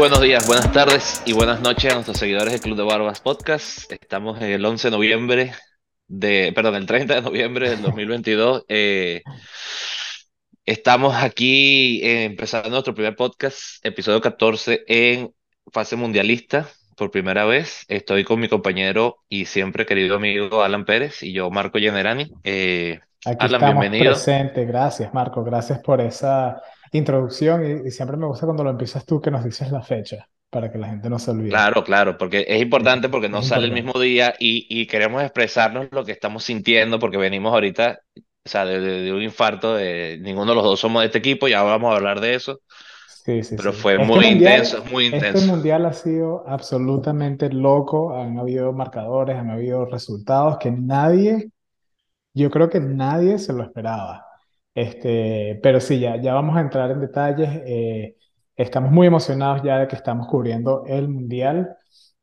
buenos días, buenas tardes y buenas noches a nuestros seguidores del Club de Barbas Podcast. Estamos el 11 de noviembre de, perdón, el 30 de noviembre del 2022. Eh, estamos aquí eh, empezando nuestro primer podcast, episodio 14 en fase mundialista por primera vez. Estoy con mi compañero y siempre querido amigo Alan Pérez y yo, Marco Generani. Eh, Aquí Alan, estamos bienvenido. presentes. Gracias, Marco. Gracias por esa introducción y, y siempre me gusta cuando lo empiezas tú que nos dices la fecha para que la gente no se olvide. Claro, claro, porque es importante porque no sale el mismo día y, y queremos expresarnos lo que estamos sintiendo porque venimos ahorita, o sea, de, de- de un infarto de ninguno de los dos somos de este equipo, ya vamos a hablar de eso, Sí, sí, pero sí. fue Este muy intenso, mundial, es muy este intenso. mundial ha sido absolutamente loco. Han habido marcadores, han habido resultados que nadie, yo creo que nadie se lo esperaba. Este, pero sí, ya, ya vamos a entrar en detalles. Eh, estamos muy emocionados ya de que estamos cubriendo el mundial.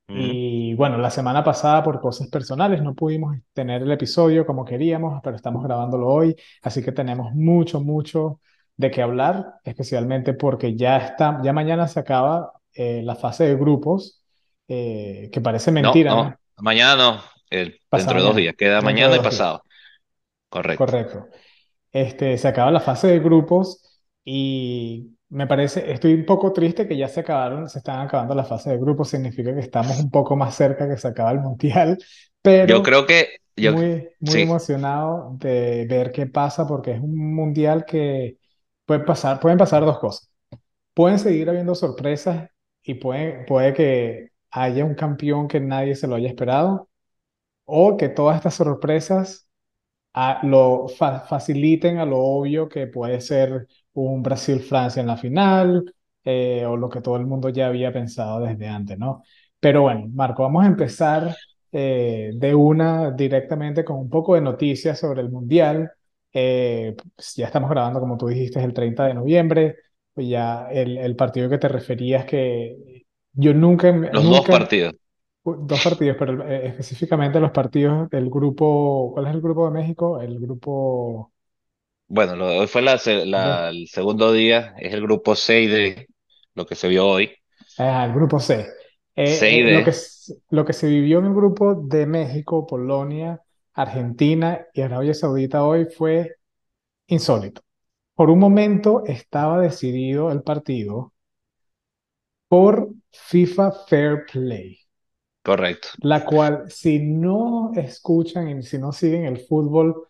Mm. Y bueno, la semana pasada por cosas personales no pudimos tener el episodio como queríamos, pero estamos grabándolo hoy, así que tenemos mucho, mucho de qué hablar, especialmente porque ya está, ya mañana se acaba eh, la fase de grupos, eh, que parece mentira, ¿no? no, mañana no, el- dentro de dos días, queda mañana y días. pasado, correcto. Correcto. Este, se acaba la fase de grupos y me parece, estoy un poco triste que ya se acabaron, se están acabando la fase de grupos, significa que estamos un poco más cerca que se acaba el mundial, Yo pero creo que, yo, muy, muy sí, emocionado de ver qué pasa porque es un mundial que puede pasar, pueden pasar dos cosas. Pueden seguir habiendo sorpresas y puede, puede que haya un campeón que nadie se lo haya esperado o que todas estas sorpresas a- lo fa- faciliten a lo obvio que puede ser un Brasil-Francia en la final, eh, o lo que todo el mundo ya había pensado desde antes, ¿no? Pero bueno, Marco, vamos a empezar eh, de una directamente con un poco de noticias sobre el Mundial. Eh, pues ya estamos grabando, como tú dijiste, el 30 de noviembre. Pues ya el, el partido que te referías que yo nunca, los dos partidos. Dos partidos, pero eh, específicamente los partidos del grupo, ¿cuál es el grupo de México? El grupo Bueno, lo de hoy fue la, se- la- B, el segundo día, es el grupo 6 de lo que se vio hoy. ah, el grupo C. Eh, 6 eh, lo que, de, s- lo que se vivió en el grupo de México, Polonia, Argentina y Arabia Saudita hoy fue insólito. Por un momento estaba decidido el partido por FIFA Fair Play. Correcto. la cual si no escuchan y si no siguen el fútbol,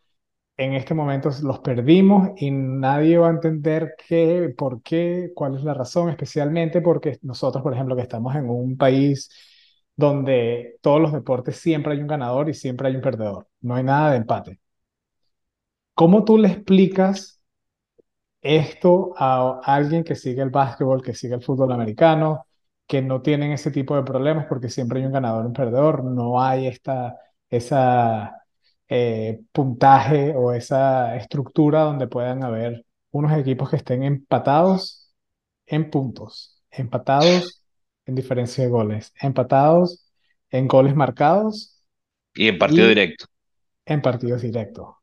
en este momento los perdimos y nadie va a entender qué, por qué, cuál es la razón, especialmente porque nosotros, por ejemplo, que estamos en un país donde todos los deportes siempre hay un ganador y siempre hay un perdedor, no hay nada de empate. ¿Cómo tú le explicas esto a alguien que sigue el básquetbol, que sigue el fútbol americano, que no tienen ese tipo de problemas porque siempre hay un ganador y un perdedor, no hay esta, esa eh, puntaje o esa estructura donde puedan haber unos equipos que estén empatados en puntos, empatados en diferencia de goles, empatados en goles marcados Y en partido y directo. en partidos directos.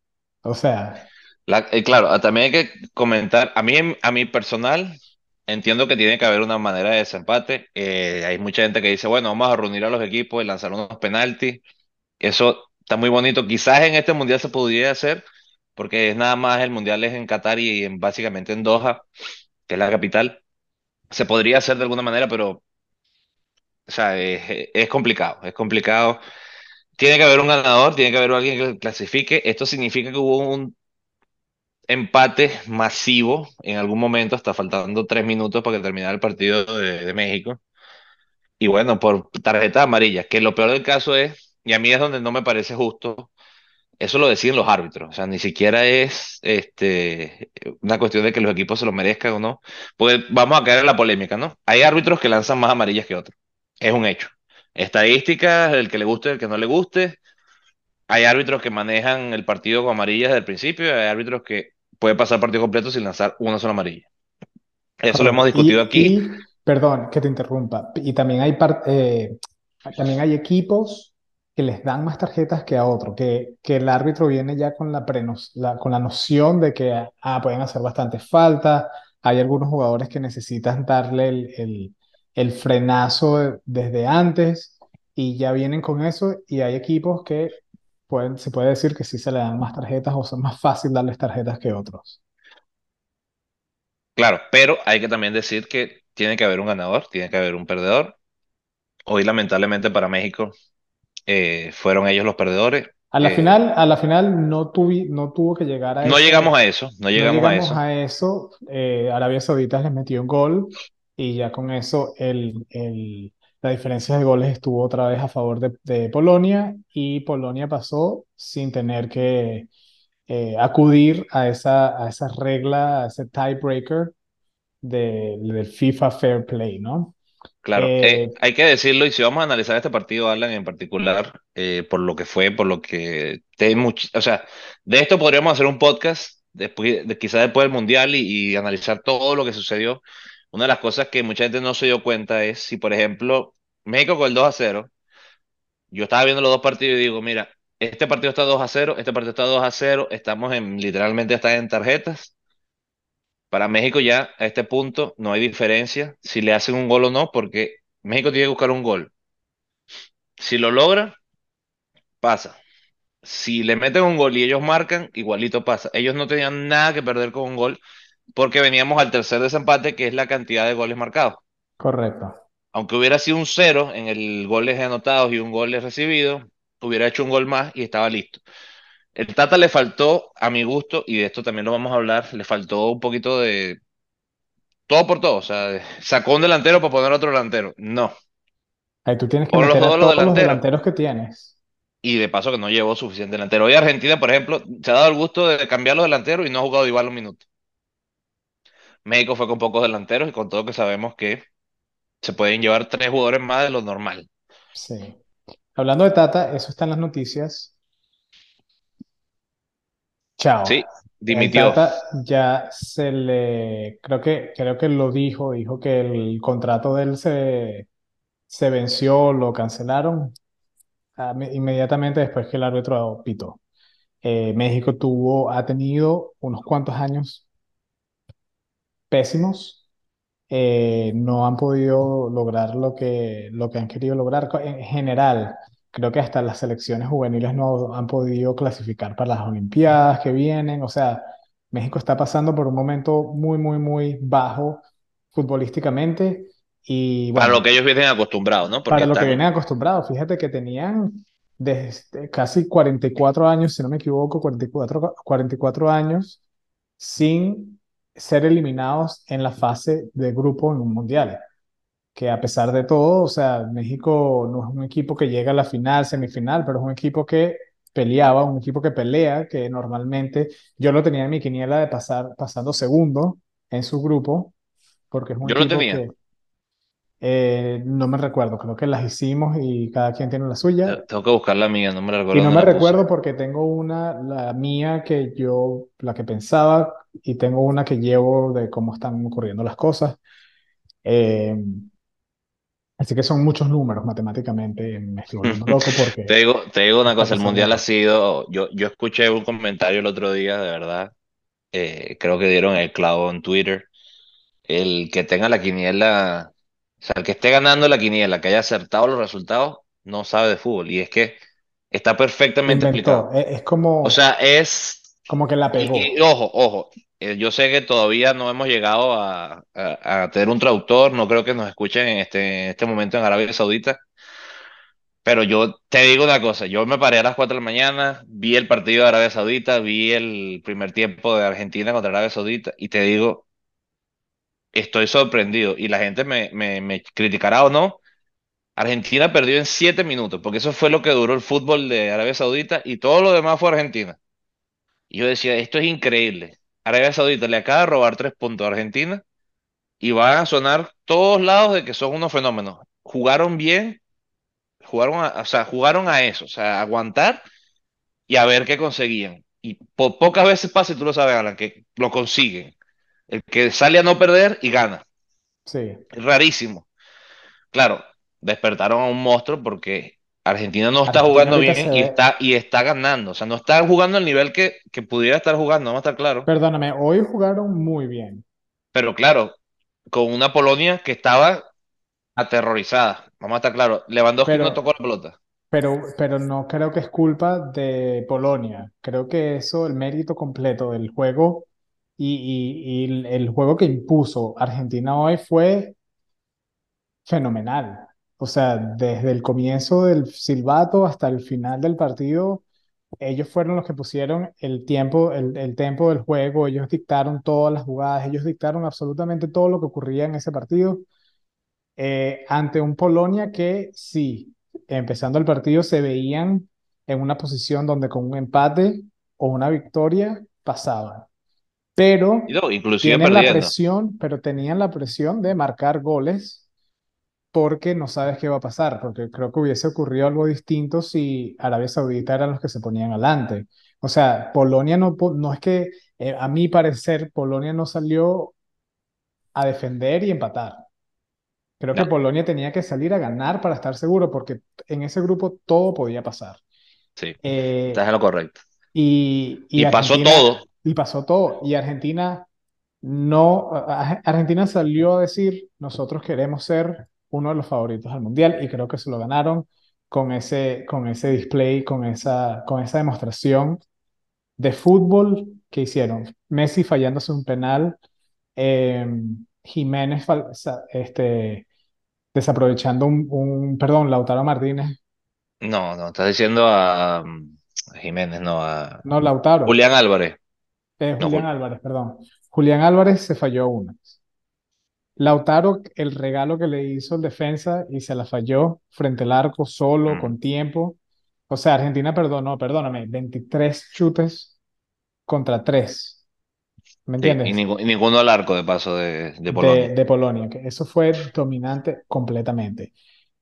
O sea, La- eh, claro, ah, también hay que comentar, a mí, a mí personal, entiendo que tiene que haber una manera de desempate. Eh, hay mucha gente que dice, bueno, vamos a reunir a los equipos y lanzar unos penaltis. Eso está muy bonito. Quizás en este mundial se podría hacer, porque es nada más el mundial es en Qatar y en, básicamente en Doha, que es la capital. Se podría hacer de alguna manera, pero o sea, es, es complicado, es complicado. Tiene que haber un ganador, tiene que haber alguien que clasifique. Esto significa que hubo un empate masivo en algún momento, hasta faltando tres minutos para que terminara el partido de, México. Y bueno, por tarjeta amarilla, que lo peor del caso es, y a mí es donde no me parece justo, eso lo deciden los árbitros. O sea, ni siquiera es este, una cuestión de que los equipos se lo merezcan o no. Pues vamos a caer en la polémica, ¿no? Hay árbitros que lanzan más amarillas que otros. Es un hecho. Estadísticas, el que le guste, el que no le guste. Hay árbitros que manejan el partido con amarillas desde el principio, hay árbitros que pueden pasar partido completo sin lanzar una sola amarilla. Eso lo hemos discutido Y, aquí. y, perdón que te interrumpa, y también hay, eh, también hay equipos que les dan más tarjetas que a otro, que, que el árbitro viene ya con la, la- con la noción de que ah, pueden hacer bastantes faltas, hay algunos jugadores que necesitan darle el, el- el frenazo de- desde antes y ya vienen con eso y hay equipos que pueden, se puede decir que sí se le dan más tarjetas o son más fácil darles tarjetas que otros. Claro, pero hay que también decir que tiene que haber un ganador, tiene que haber un perdedor. Hoy, lamentablemente para México, eh, fueron ellos los perdedores. A la Eh, final, a la final no tuvi- no tuvo que llegar a no ese, llegamos a eso, no no llegamos eso. a eso. Eh, Arabia Saudita les metió un gol y ya con eso el, el- la diferencia de goles estuvo otra vez a favor de, de Polonia y Polonia pasó sin tener que eh, acudir a esa, a esa regla, a ese tiebreaker de- del FIFA Fair Play, ¿no? Claro, Eh, eh, hay que decirlo, y si vamos a analizar este partido, Alan, en particular, eh, por lo que fue, por lo que, te much- o sea, de esto podríamos hacer un podcast, después, de, quizás después del Mundial, y, y analizar todo lo que sucedió. Una de las cosas que mucha gente no se dio cuenta es si, por ejemplo, México con el 2 a cero, yo estaba viendo los dos partidos y digo, mira, este partido está 2 a cero, este partido está 2 a cero, estamos en, literalmente está en tarjetas. Para México ya a este punto no hay diferencia si le hacen un gol o no, porque México tiene que buscar un gol. Si lo logra, pasa. Si le meten un gol y ellos marcan, igualito pasa. Ellos no tenían nada que perder con un gol porque veníamos al tercer desempate, que es la cantidad de goles marcados. correcto. Aunque hubiera sido un cero en el goles anotados y un gol recibido, hubiera hecho un gol más y estaba listo. El Tata le faltó, a mi gusto, y de esto también lo vamos a hablar, le faltó un poquito de todo por todo. O sea, sacó un delantero para poner otro delantero. No, Ahí tú tienes que pon los meter a dos los todos los delanteros. delanteros que tienes. Y de paso que no llevó suficiente delantero. Hoy Argentina, por ejemplo, se ha dado el gusto de cambiar los delanteros y no ha jugado igual un minuto. México fue con pocos delanteros y con todo que sabemos que se pueden llevar tres jugadores más de lo normal. Sí. Hablando de Tata, eso está en las noticias. Chao. Sí, El dimitió. Tata ya se le, creo que, creo que lo dijo, dijo que el contrato de él se, se venció, lo cancelaron ah, me- inmediatamente después que el árbitro pitó. Eh, México tuvo, ha tenido unos cuantos años pésimos eh, no han podido lograr lo que, lo que han querido lograr. En general, creo que hasta las selecciones juveniles no han podido clasificar para las Olimpiadas que vienen. O sea, México está pasando por un momento muy, muy, muy bajo futbolísticamente. Y Para lo bueno, que ellos vienen acostumbrados, ¿no? Porque para lo que vienen acostumbrados, fíjate que tenían desde casi 44 años, si no me equivoco, 44, 44 años sin ser eliminados en la fase de grupo en un mundial. Que a pesar de todo, o sea, México no es un equipo que llega a la final, semifinal, pero es un equipo que peleaba, un equipo que pelea, que normalmente yo lo tenía en mi quiniela de pasar pasando segundo en su grupo, porque es un yo lo equipo tenía. que eh, no me recuerdo, creo que las hicimos y cada quien tiene la suya. Tengo que buscar la mía, no me la Y recuerdo no me puse. recuerdo porque tengo una, la mía que yo, la que pensaba, y tengo una que llevo de cómo están ocurriendo las cosas. Eh, así que son muchos números matemáticamente. Me estoy volviendo loco Te porque digo, te digo una cosa, el mundial ha sido, yo, yo escuché un comentario el otro día, de verdad, eh, creo que dieron el clavo en Twitter, el que tenga la quiniela, o sea, el que esté ganando la quiniela, que haya acertado los resultados, no sabe de fútbol, y es que está perfectamente explicado. Es, es O como, sea, es, como que la y, y pegó. ojo, ojo, eh, yo sé que todavía no hemos llegado a, a, a tener un traductor, no creo que nos escuchen en este, en este momento en Arabia Saudita. Pero yo te digo una cosa, yo me paré a las 4 de la mañana, vi el partido de Arabia Saudita, vi el primer tiempo de Argentina contra Arabia Saudita y te digo, estoy sorprendido y la gente me, me, criticará o no. Argentina perdió en 7 minutos, porque eso fue lo que duró el fútbol de Arabia Saudita y todo lo demás fue Argentina. Y yo decía, esto es increíble. Arabia Saudita le acaba de robar 3 puntos a Argentina y van a sonar todos lados de que son unos fenómenos. Jugaron bien, jugaron a, o sea, jugaron a eso, o sea, aguantar y a ver qué conseguían. Y po- pocas veces pasa, y tú lo sabes, Alan, que lo consiguen. El que sale a no perder y gana. Sí. Es rarísimo. Claro, despertaron a un monstruo porque Argentina no está Argentina jugando bien y está, y está ganando. O sea, no está jugando al nivel que, que pudiera estar jugando, vamos a estar claro. perdóname, hoy jugaron muy bien. Pero claro, con una Polonia que estaba aterrorizada. Vamos a estar claros. Lewandowski no pero tocó la pelota. Pero, pero no creo que es culpa de Polonia. Creo que eso, el mérito completo del juego y, el juego que impuso Argentina hoy fue fenomenal. O sea, desde el comienzo del silbato hasta el final del partido, ellos fueron los que pusieron el tiempo, el, el tempo del juego, ellos dictaron todas las jugadas, ellos dictaron absolutamente todo lo que ocurría en ese partido eh, ante un Polonia que sí, empezando el partido se veían en una posición donde con un empate o una victoria pasaban, pero no, inclusive tienen la presión, pero tenían la presión de marcar goles porque no sabes qué va a pasar, porque creo que hubiese ocurrido algo distinto si Arabia Saudita eran los que se ponían adelante. O sea, Polonia no, no es que, eh, a mi parecer, Polonia no salió a defender y empatar. Creo que No, Polonia tenía que salir a ganar para estar seguro, porque en ese grupo todo podía pasar. sí, estás Eh, en lo correcto. y, y Y pasó todo. Y pasó todo. Y Argentina no, Argentina salió a decir, nosotros queremos ser uno de los favoritos al Mundial, y creo que se lo ganaron con ese, con ese display, con esa, con esa demostración de fútbol que hicieron. Messi fallándose un penal, eh, Jiménez este, desaprovechando un, un, perdón, Lautaro Martínez, No, no, estás diciendo a, a Jiménez, no, a no Lautaro, Julián Álvarez. Eh, No, Julián Jul- Álvarez, perdón. Julián Álvarez se falló una. Lautaro, el regalo que le hizo el defensa y se la falló frente al arco, solo, mm, con tiempo. O sea, Argentina perdonó, perdóname, 23 chutes contra 3, ¿me sí, y, entiendes? ningú- y ninguno al arco de paso de, de De, Polonia. de Polonia, que eso fue dominante completamente.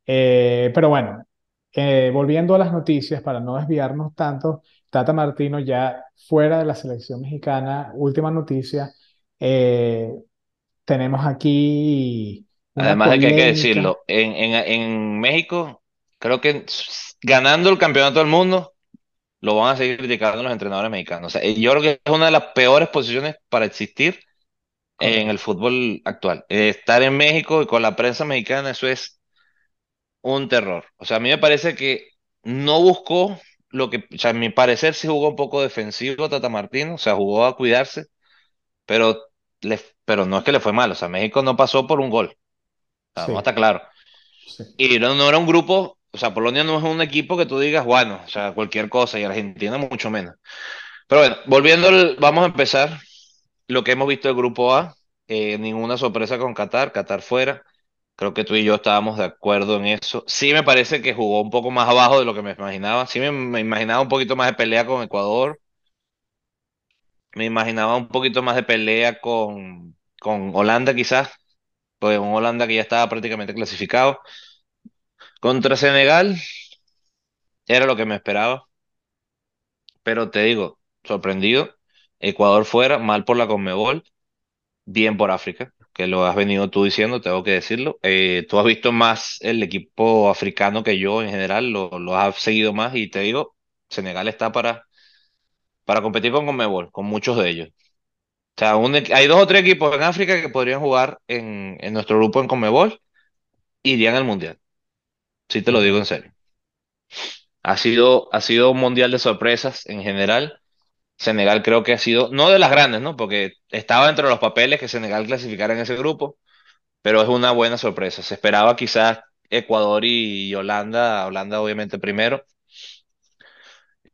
Eh, pero bueno, eh, volviendo a las noticias, para no desviarnos tanto, Tata Martino ya fuera de la selección mexicana, última noticia, eh, tenemos aquí Además de que hay que decirlo, en, en, en México, creo que ganando el campeonato del mundo, lo van a seguir criticando los entrenadores mexicanos. O sea, yo creo que es una de las peores posiciones para existir en el fútbol actual. Eh, estar en México y con la prensa mexicana, eso es un terror. O sea, a mí me parece que no buscó lo que, o sea, a mi parecer sí jugó un poco defensivo Tata Martino, o sea, jugó a cuidarse, pero, le, pero no es que le fue mal, o sea, México no pasó por un gol, o sea, claros. sí. Y no, no era un grupo, o sea, Polonia no es un equipo que tú digas, bueno, o sea, cualquier cosa, y Argentina mucho menos. Pero bueno, volviendo, vamos a empezar lo que hemos visto del grupo A, eh, ninguna sorpresa con Qatar, Qatar fuera. Creo que tú y yo estábamos de acuerdo en eso. Sí me parece que jugó un poco más abajo de lo que me imaginaba. Sí me, me imaginaba un poquito más de pelea con Ecuador. Me imaginaba un poquito más de pelea con, con Holanda quizás. Pues un Holanda que ya estaba prácticamente clasificado. Contra Senegal era lo que me esperaba. Pero te digo, sorprendido. Ecuador fuera, mal por la Conmebol. bien por África, que lo has venido tú diciendo, tengo que decirlo. Eh, tú has visto más el equipo africano que yo en general, lo, lo has seguido más y te digo, Senegal está para, para competir con Conmebol, con muchos de ellos. O sea, un hay dos o tres equipos en África que podrían jugar en, en nuestro grupo en Conmebol y irían al Mundial. Sí te lo digo en serio. Ha sido, ha sido un mundial de sorpresas en general. Senegal creo que ha sido, no de las grandes, ¿no? Porque estaba entre los papeles que Senegal clasificara en ese grupo, pero es una buena sorpresa. Se esperaba quizás Ecuador y Holanda, Holanda obviamente primero.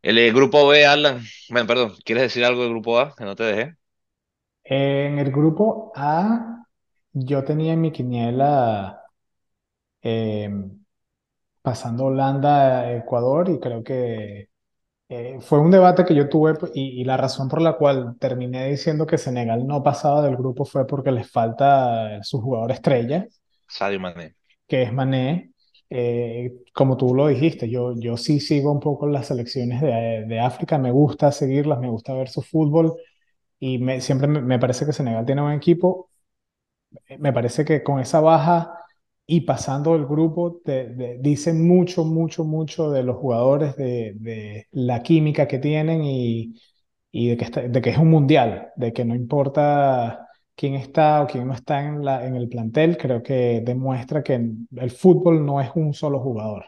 El, eh, grupo B, Alan, bueno, perdón, ¿quieres decir algo del grupo A? Que no te dejé. En el grupo A, yo tenía en mi quiniela eh, pasando Holanda a Ecuador y creo que Eh, fue un debate que yo tuve pues, y, y la razón por la cual terminé diciendo que Senegal no pasaba del grupo fue porque les falta su jugador estrella, Sadio Mané. que es Mané. Eh, como tú lo dijiste, yo, yo sí sigo un poco las selecciones de, de África, me gusta seguirlas, me gusta ver su fútbol y me, siempre me, me parece que Senegal tiene un equipo me parece que con esa baja y pasando el grupo, te, de- dice mucho, mucho, mucho de los jugadores, de, de la química que tienen y, y de que, está- de que es un mundial, de que no importa quién está o quién no está en la, en el plantel, creo que demuestra que el fútbol no es un solo jugador.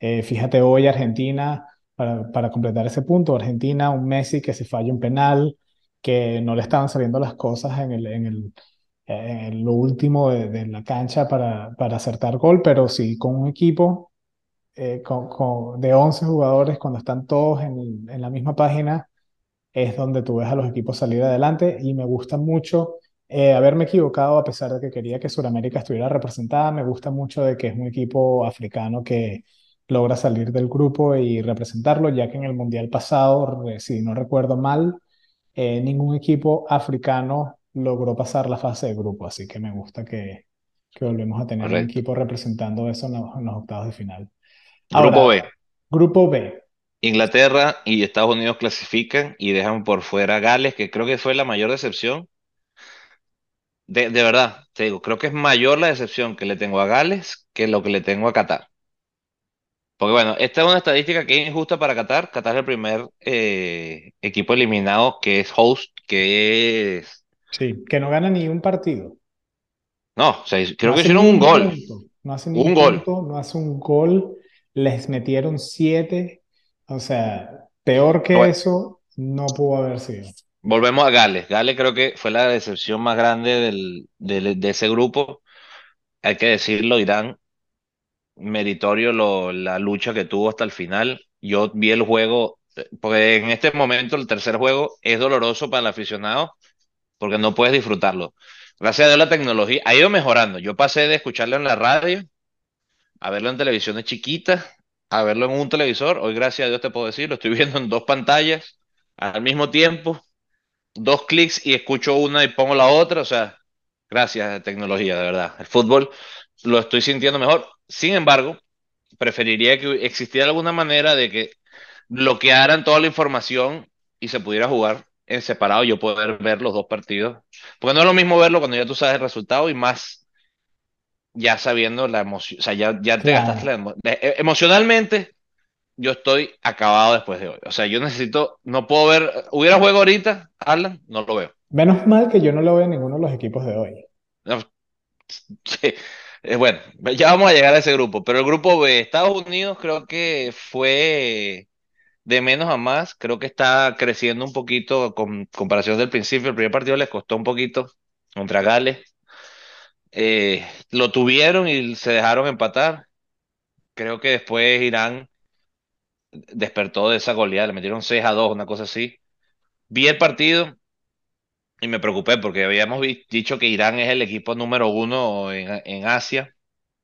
Eh, fíjate hoy Argentina, para, para completar ese punto, Argentina, un Messi que se falla un penal, que no le estaban saliendo las cosas en el, en el, en lo último de, la cancha para, para acertar gol, pero sí con un equipo eh, con, con- de 11 jugadores, cuando están todos en, en la misma página, es donde tú ves a los equipos salir adelante y me gusta mucho eh, haberme equivocado a pesar de que quería que Sudamérica estuviera representada. Me gusta mucho de que es un equipo africano que logra salir del grupo y representarlo, ya que en el Mundial pasado, si no recuerdo mal, eh, ningún equipo africano logró pasar la fase de grupo, así que me gusta que, que volvemos a tener un Correcto. equipo representando eso en los, en los octavos de final. Grupo Ahora, B. grupo B. Inglaterra y Estados Unidos clasifican y dejan por fuera a Gales, que creo que fue la mayor decepción. De, de verdad, te digo, creo que es mayor la decepción que le tengo a Gales que lo que le tengo a Qatar. Porque bueno, esta es una estadística que es injusta para Qatar. Qatar es el primer eh, equipo eliminado que es host, que es... Sí, que no gana ni un partido. No, o sea, No creo que hace hicieron un gol. punto. No hace un gol. punto, no hace un gol. Les metieron siete. O sea, peor que eso no pudo haber sido. volvemos a Gales. Gales creo que fue la decepción más grande del, del- de ese grupo. Hay que decirlo, Irán meritorio lo- la lucha que tuvo hasta el final. Yo vi el juego, eh, porque en este momento el tercer juego es doloroso para el aficionado porque no puedes disfrutarlo. Gracias a Dios la tecnología ha ido mejorando. Yo pasé de escucharlo en la radio a verlo en televisiones chiquitas, a verlo en un televisor. Hoy, gracias a Dios te puedo decir, lo estoy viendo en dos pantallas al mismo tiempo, dos clics y escucho una y pongo la otra. O sea, gracias a tecnología, de verdad. El fútbol lo estoy sintiendo mejor. Sin embargo, preferiría que existiera alguna manera de que bloquearan toda la información y se pudiera jugar en separado, yo poder ver los dos partidos. Porque no es lo mismo verlo cuando ya tú sabes el resultado y más ya sabiendo la emoción, o sea, ya, ya te gastaste la Claro. emo- de- e- emocionalmente. Yo estoy acabado después de hoy. O sea, yo necesito, no puedo ver, hubiera juego ahorita, Alan, no lo veo. Menos mal que yo no le voy a ninguno de los equipos de hoy. No, sí, bueno, ya vamos a llegar a ese grupo, pero el grupo B, Estados Unidos creo que fue de menos a más, creo que está creciendo un poquito con comparación del principio. El primer partido les costó un poquito contra Gales. Eh, lo tuvieron y se dejaron empatar. Creo que después Irán despertó de esa goleada, le metieron 6 a 2, una cosa así. Vi el partido y me preocupé porque habíamos dicho que Irán es el equipo número uno en, en Asia,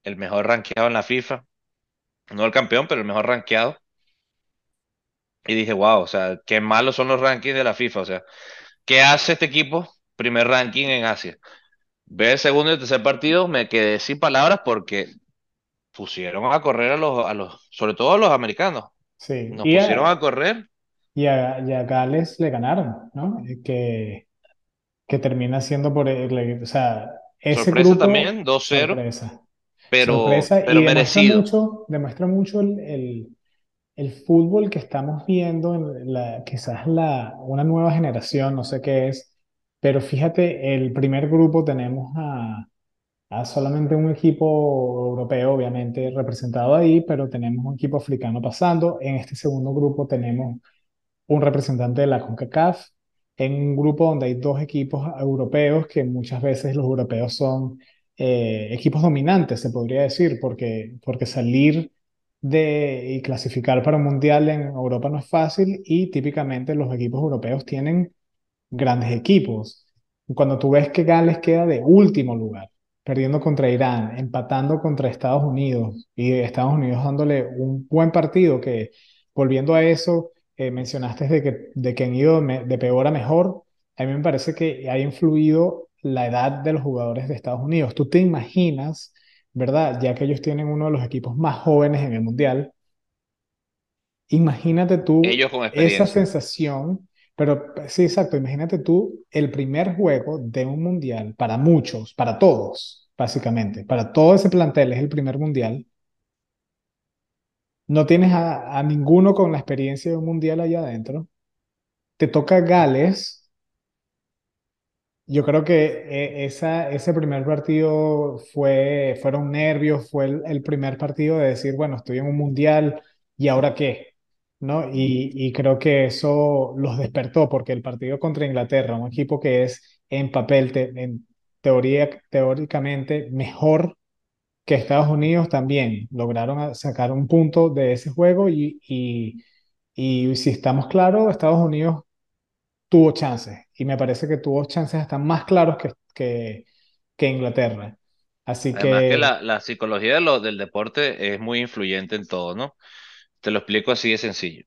el mejor rankeado en la FIFA. No el campeón, pero el mejor rankeado. Y dije, wow, o sea, qué malos son los rankings de la FIFA. O sea, ¿qué hace este equipo? Primer ranking en Asia. Ve el segundo y el tercer partido, me quedé sin palabras porque pusieron a correr a los, a los, sobre todo a los americanos. Sí. Nos Y pusieron a, a correr. y a, y a Gales le ganaron, ¿no? Que, que termina siendo por el, o sea, ese Sorpresa grupo, también, dos cero sorpresa. pero, Sorpresa y pero demuestra merecido. mucho, demuestra mucho el, el, el fútbol que estamos viendo, en la, quizás la, una nueva generación, no sé qué es, pero fíjate, el primer grupo tenemos a, solamente un equipo europeo, obviamente, representado ahí, pero tenemos un equipo africano pasando. En este segundo grupo tenemos un representante de la CONCACAF, en un grupo donde hay dos equipos europeos, que muchas veces los europeos son eh, equipos dominantes, se podría decir, porque, porque salir de y clasificar para un mundial en Europa no es fácil y típicamente los equipos europeos tienen grandes equipos. Cuando tú ves que Gales queda de último lugar, perdiendo contra Irán, empatando contra Estados Unidos y Estados Unidos dándole un buen partido que, volviendo a eso, eh, mencionaste de que, de que han ido de peor a mejor, a mí me parece que ha influido la edad de los jugadores de Estados Unidos. Tú te imaginas, ¿verdad? Ya que ellos tienen uno de los equipos más jóvenes en el mundial, Imagínate tú Ellos con esa sensación, pero sí, exacto, imagínate tú el primer juego de un mundial para muchos, para todos, básicamente, para todo ese plantel es el primer mundial. No tienes a, a ninguno con la experiencia de un mundial allá adentro. Te toca Gales, Yo creo que eh, esa, ese primer partido fue, fueron nervios, fue el, el primer partido de decir, bueno, estoy en un mundial y ahora qué, ¿no? Y, y creo que eso los despertó porque el partido contra Inglaterra, un equipo que es en papel, te- en teoría, teóricamente mejor que Estados Unidos también, lograron sacar un punto de ese juego y, y, y si estamos claros, Estados Unidos tuvo chances y me parece que tuvo chances hasta más claros que, que, que Inglaterra. Así que la, la psicología lo, del deporte es muy influyente en todo, ¿no? Te lo explico así de sencillo.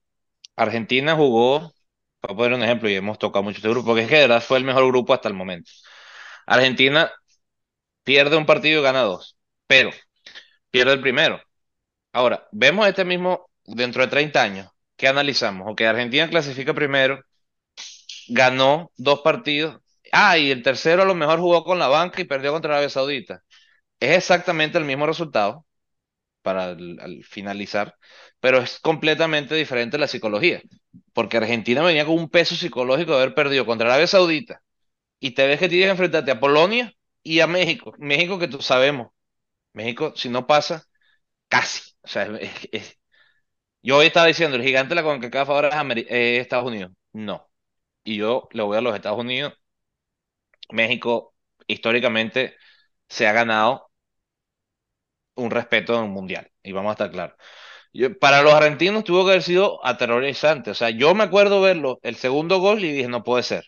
Argentina jugó, para poner un ejemplo, y hemos tocado mucho este grupo, porque es que de verdad fue el mejor grupo hasta el momento. Argentina pierde un partido y gana dos, pero pierde el primero. Ahora, vemos este mismo dentro de 30 años. ¿Qué analizamos? Ok, Argentina clasifica primero, ganó dos partidos. Ah, y el tercero a lo mejor jugó con la banca y perdió contra Arabia Saudita. Es exactamente el mismo resultado para al finalizar, pero es completamente diferente la psicología, porque Argentina venía con un peso psicológico de haber perdido contra Arabia Saudita y te ves que tienes que enfrentarte a Polonia y a México. México que tú sabemos, México si no pasa, casi. O sea, yo hoy estaba diciendo, el gigante de la CONCACAF ahora es Ameri- eh, Estados Unidos. No. Y yo le voy a los Estados Unidos. México históricamente se ha ganado un respeto en un mundial. Y vamos a estar claros. Yo- para los argentinos tuvo que haber sido aterrorizante. O sea, yo me acuerdo verlo, el segundo gol, y dije, no puede ser.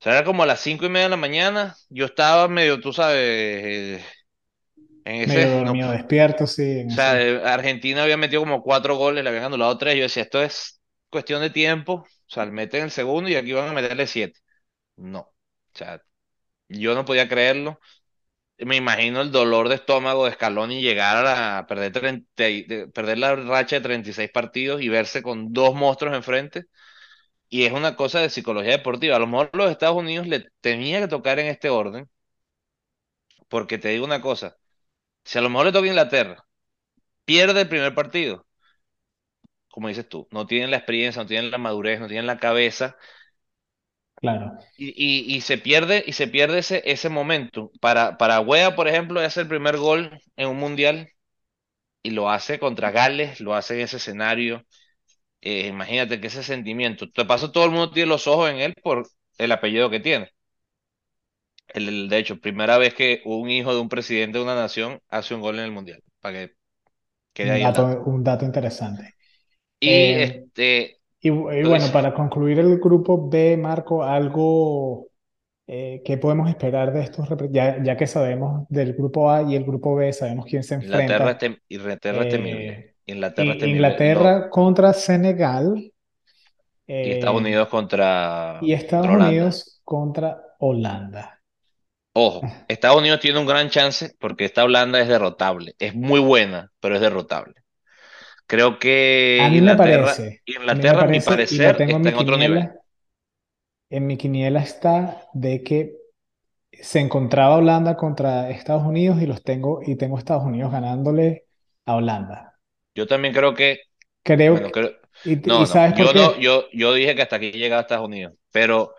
O sea, era como a las cinco y media de la mañana. Yo estaba medio, tú sabes, eh, en medio ese. No, dormido, despierto, sí, o sea, Argentina había metido como cuatro goles, le habían anulado tres. Yo decía, esto es cuestión de tiempo. O sea, meten el segundo y aquí van a meterle siete. No. O sea, yo no podía creerlo. Me imagino el dolor de estómago de Scaloni llegar a perder, 30 y- de- perder la racha de 36 partidos y verse con dos monstruos enfrente. Y es una cosa de psicología deportiva. A lo mejor los Estados Unidos le tenía que tocar en este orden, porque te digo una cosa, si a lo mejor le toca Inglaterra, pierde el primer partido, como dices tú, no tienen la experiencia, no tienen la madurez, no tienen la cabeza, Claro, y, y- y se pierde, y se pierde ese, ese momento. Para, para Wea, por ejemplo, hace el primer gol en un mundial y lo hace contra Gales, lo hace en ese escenario. Eh, imagínate que ese sentimiento. De paso, todo el mundo tiene los ojos en él por el apellido que tiene. El, el- de hecho, primera vez que un hijo de un presidente de una nación hace un gol en el mundial, para que quede un ahí el dato, dato. un dato interesante. Y Eh, este, y, bueno, para concluir el grupo B, Marco, algo eh, que podemos esperar de estos, ya, ya que sabemos del grupo A y el grupo B, sabemos quién se enfrenta. Inglaterra es temible. Eh, Inglaterra temible. No, Inglaterra contra Senegal y Estados eh, Unidos contra, y Estados Holanda. Unidos contra Holanda. Ojo, Estados Unidos tiene un gran chance porque esta Holanda es derrotable. Es muy buena, pero es derrotable. Creo A que mí me Inglaterra, parece, a mí me Inglaterra, a mi parece, lo parecer, en está mi en otro nivel. en mi quiniela está de que se encontraba Holanda contra Estados Unidos y los tengo, y tengo Estados Unidos ganándole a Holanda. Yo también creo que, Creo bueno, creo, y, y no, no, ¿sabes por yo no, qué? yo, yo dije que hasta aquí llegaba a Estados Unidos, pero,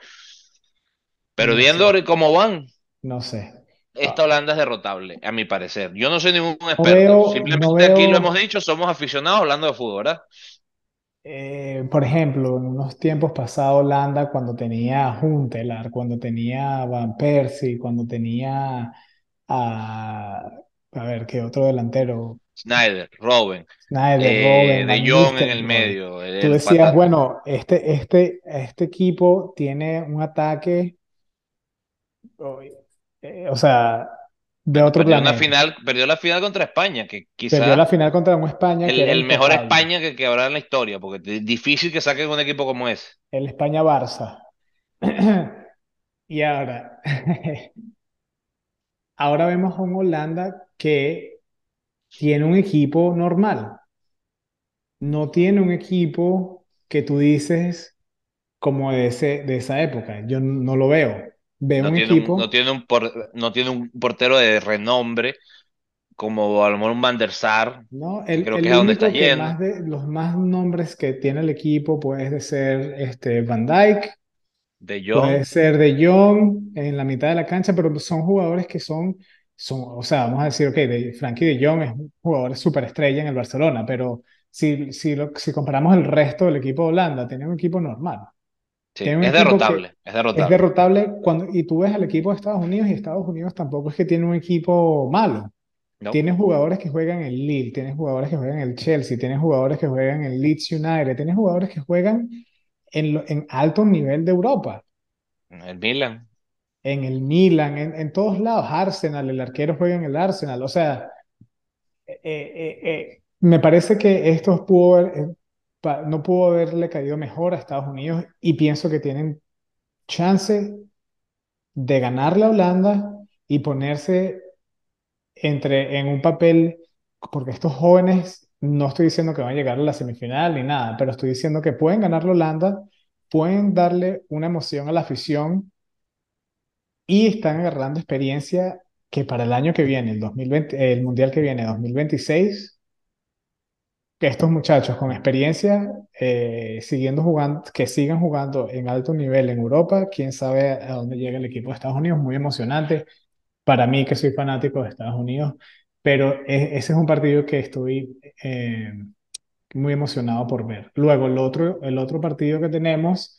pero No viendo sé, cómo van, no sé. Esta Ah, Holanda es derrotable, a mi parecer. Yo no soy ningún No experto, veo, no simplemente aquí lo hemos veo, dicho, somos aficionados hablando de fútbol, ¿verdad? eh, por ejemplo, en unos tiempos pasados Holanda cuando tenía a Huntelaar, cuando tenía a Van Persie, cuando tenía a, a ver, ¿qué otro delantero? Snyder, Robben, Sneijder, eh, Robben, De Jong en el medio, Tú el decías, pata, bueno, este, este, este equipo tiene un ataque, eh, o sea, de otro perdió una planeta. final, perdió la final contra España, que Perdió la final contra un España que el, era el mejor España que, que habrá en la historia, porque es difícil que saquen un equipo como ese. el España-Barça. Y ahora, ahora vemos a un Holanda que tiene un equipo normal, no tiene un equipo que tú dices como de ese, de esa época. Yo no lo veo. No un tiene un, no tiene un, por- no tiene un portero de renombre como a lo mejor un Van der Sar, ¿no? El, creo que es donde está yendo. más de los más nombres que tiene el equipo puede ser este Van Dijk, De Puede Jong, ser de Jong en la mitad de la cancha, pero son jugadores que son, son, o sea, vamos a decir, ok, de, Frankie de Jong es un jugador superestrella en el Barcelona, pero si, si, lo, si comparamos el resto del equipo de Holanda, tiene un equipo normal. Sí, es derrotable, es derrotable. cuando, y tú ves al equipo de Estados Unidos y Estados Unidos tampoco es que tiene un equipo malo. No, Tienes jugadores que juegan en Lille, tienes jugadores que juegan en el Chelsea, tienes jugadores que juegan en Leeds United, tienes jugadores que juegan en, lo- en alto nivel de Europa, el Milan, en el Milan, en, en todos lados, Arsenal, el arquero juega en el Arsenal, o sea, eh, eh, eh, me parece que esto pudo haber, no pudo haberle caído mejor a Estados Unidos y pienso que tienen chance de ganar la Holanda y ponerse entre en un papel, porque estos jóvenes, no estoy diciendo que van a llegar a la semifinal ni nada, pero estoy diciendo que pueden ganar la Holanda, pueden darle una emoción a la afición y están agarrando experiencia que para el año que viene, el 2020, el mundial que viene, 2026, que estos muchachos con experiencia, eh, siguiendo jugando, que sigan jugando en alto nivel en Europa, quién sabe a dónde llega el equipo de Estados Unidos, muy emocionante para mí que soy fanático de Estados Unidos, pero e- ese es un partido que estoy eh, muy emocionado por ver. Luego, el otro, el otro partido que tenemos,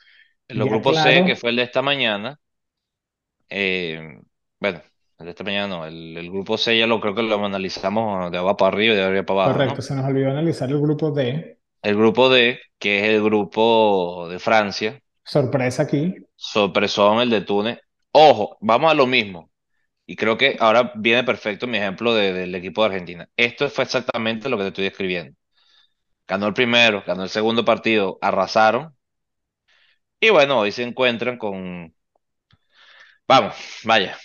el grupo C, que claro, fue el de esta mañana, eh, bueno, el de esta mañana no, el, el grupo C ya lo creo que lo analizamos de abajo para arriba y de arriba para abajo, correcto, ¿no? se nos olvidó analizar el grupo D. El grupo D, que es el grupo de Francia, Sorpresa aquí, sorpresón el de Túnez. Ojo, vamos a lo mismo. Y creo que ahora viene perfecto mi ejemplo de- del equipo de Argentina. Esto fue exactamente lo que te estoy describiendo. Ganó el primero, ganó el segundo partido, arrasaron. Y bueno, hoy se encuentran con... Vamos, vaya.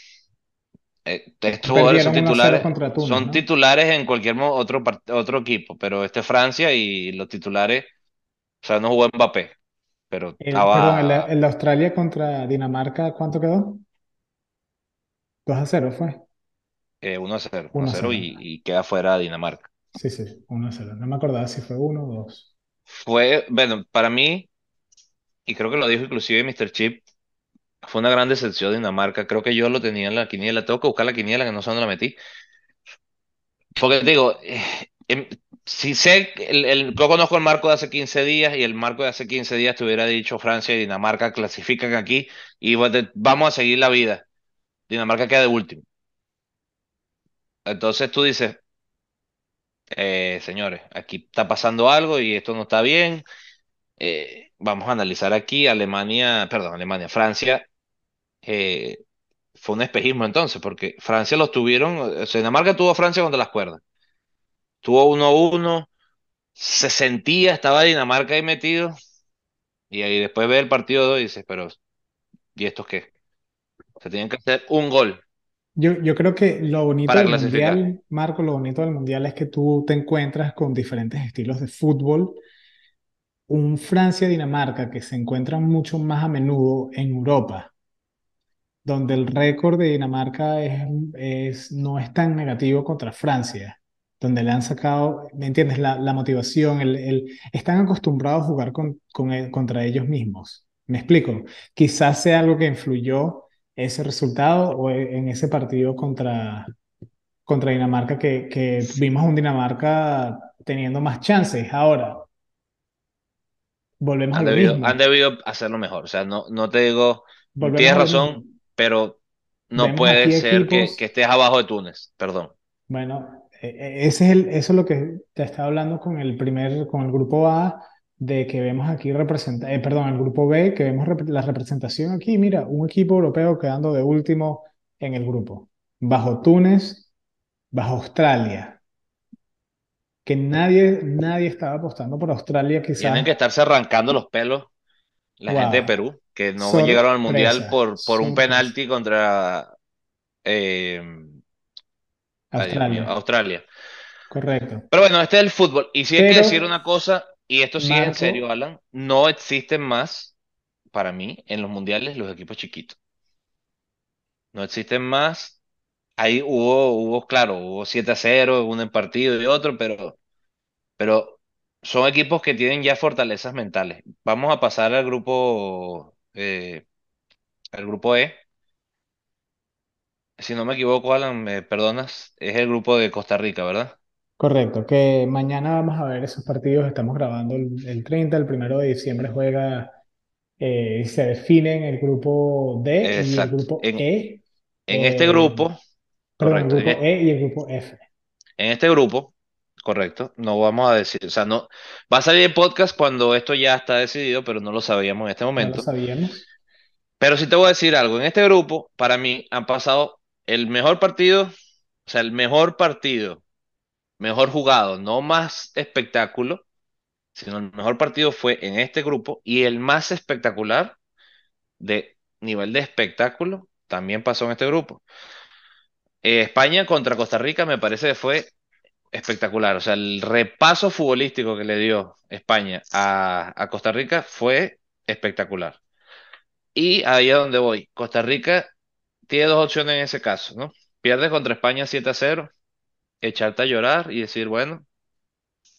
Eh, estos jugadores son perdieron 1 a 0 titulares, Túnez, son ¿no? titulares en cualquier otro, otro equipo, pero este es Francia y los titulares, o sea, no jugó Mbappé, pero El, perdón, el, estaba el de Australia contra Dinamarca, ¿cuánto quedó? 2 a 0 fue. eh, 1 a 0, 1 a 1 a 0 0. y, y queda fuera Dinamarca. Sí, sí, 1 a 0. No me acordaba si fue 1 o 2. Fue, bueno, para mí, y creo que lo dijo inclusive Mr. Chip, fue una gran decepción Dinamarca. Creo que yo lo tenía en la quiniela. Tengo que buscar la quiniela que no sé dónde la metí. Porque digo, eh, em, si sé, el, el- yo conozco el marco de hace 15 días y el marco de hace 15 días te hubiera dicho Francia y Dinamarca clasifican aquí y vamos a seguir la vida. Dinamarca queda de último. Entonces tú dices, eh, señores, aquí está pasando algo y esto no está bien. Eh, vamos a analizar aquí Alemania, perdón, Alemania, Francia. Eh, fue un espejismo entonces, porque Francia los tuvieron, o sea, Dinamarca tuvo a Francia contra las cuerdas. Tuvo uno a uno se sentía, estaba Dinamarca ahí metido, y ahí después ve el partido y dices, pero, ¿y estos qué? Se tienen que hacer un gol Yo, yo creo que lo bonito del mundial, Marco, lo bonito del mundial es que tú te encuentras con diferentes estilos de fútbol. Un Francia-Dinamarca que se encuentran mucho más a menudo en Europa, donde el récord de Dinamarca es, es, no es tan negativo contra Francia, donde le han sacado, ¿me entiendes? La, la motivación, el, el- están acostumbrados a jugar con, con el- contra ellos mismos. ¿Me explico? Quizás sea algo que influyó ese resultado o e- en ese partido contra, contra Dinamarca, que, que vimos un Dinamarca teniendo más chances. Ahora, volvemos a Han lo debido, han debido hacerlo mejor. O sea, no, no te digo, volvemos tienes mismo. Pero no Vemos puede ser que, que estés abajo de Túnez, perdón. Bueno, e- e- ese es el, eso es lo que te estaba hablando con el primer, con el grupo A, de que vemos aquí representa, eh, perdón, el grupo B, que vemos rep- la representación aquí, mira, un equipo europeo quedando de último en el grupo, bajo Túnez, bajo Australia, que nadie, nadie estaba apostando por Australia, Tienen quizás, que estarse arrancando los pelos la gente de Perú, que no llegaron al Mundial por, por un penalti contra, eh, ay Australia, correcto. Pero bueno, este es el fútbol. Y sí hay que decir una cosa, y esto sí es en serio, Alan, no existen más, para mí, en los mundiales los equipos chiquitos. No existen más. Ahí hubo, hubo, claro, hubo 7 a 0, uno en partido y otro, pero, pero son equipos que tienen ya fortalezas mentales. Vamos a pasar al grupo, eh, el grupo E. Si no me equivoco, Alan, me perdonas, es el grupo de Costa Rica, ¿verdad? Correcto, que mañana vamos a ver esos partidos. Estamos grabando el, el 30, el primero de diciembre juega, eh, se definen el grupo D y el Exacto. grupo En, E, en este eh, grupo, perdón, el correcto, grupo e- E y el grupo F. en este grupo, correcto, no vamos a decir, o sea, no, va a salir el podcast cuando esto ya está decidido, pero no lo sabíamos en este No lo momento. sabíamos. Pero sí te voy a decir algo, en este grupo, para mí, han pasado el mejor partido, o sea, el mejor partido, mejor jugado, no más espectáculo, sino el mejor partido fue en este grupo y el más espectacular de nivel de espectáculo también pasó en este grupo. Eh, España contra Costa Rica me parece que fue espectacular. O sea, el repaso futbolístico que le dio España a, a Costa Rica fue espectacular. Y ahí es donde voy. Costa Rica tiene dos opciones en ese caso, ¿no? Pierdes contra España 7 a 0, echarte a llorar y decir, bueno,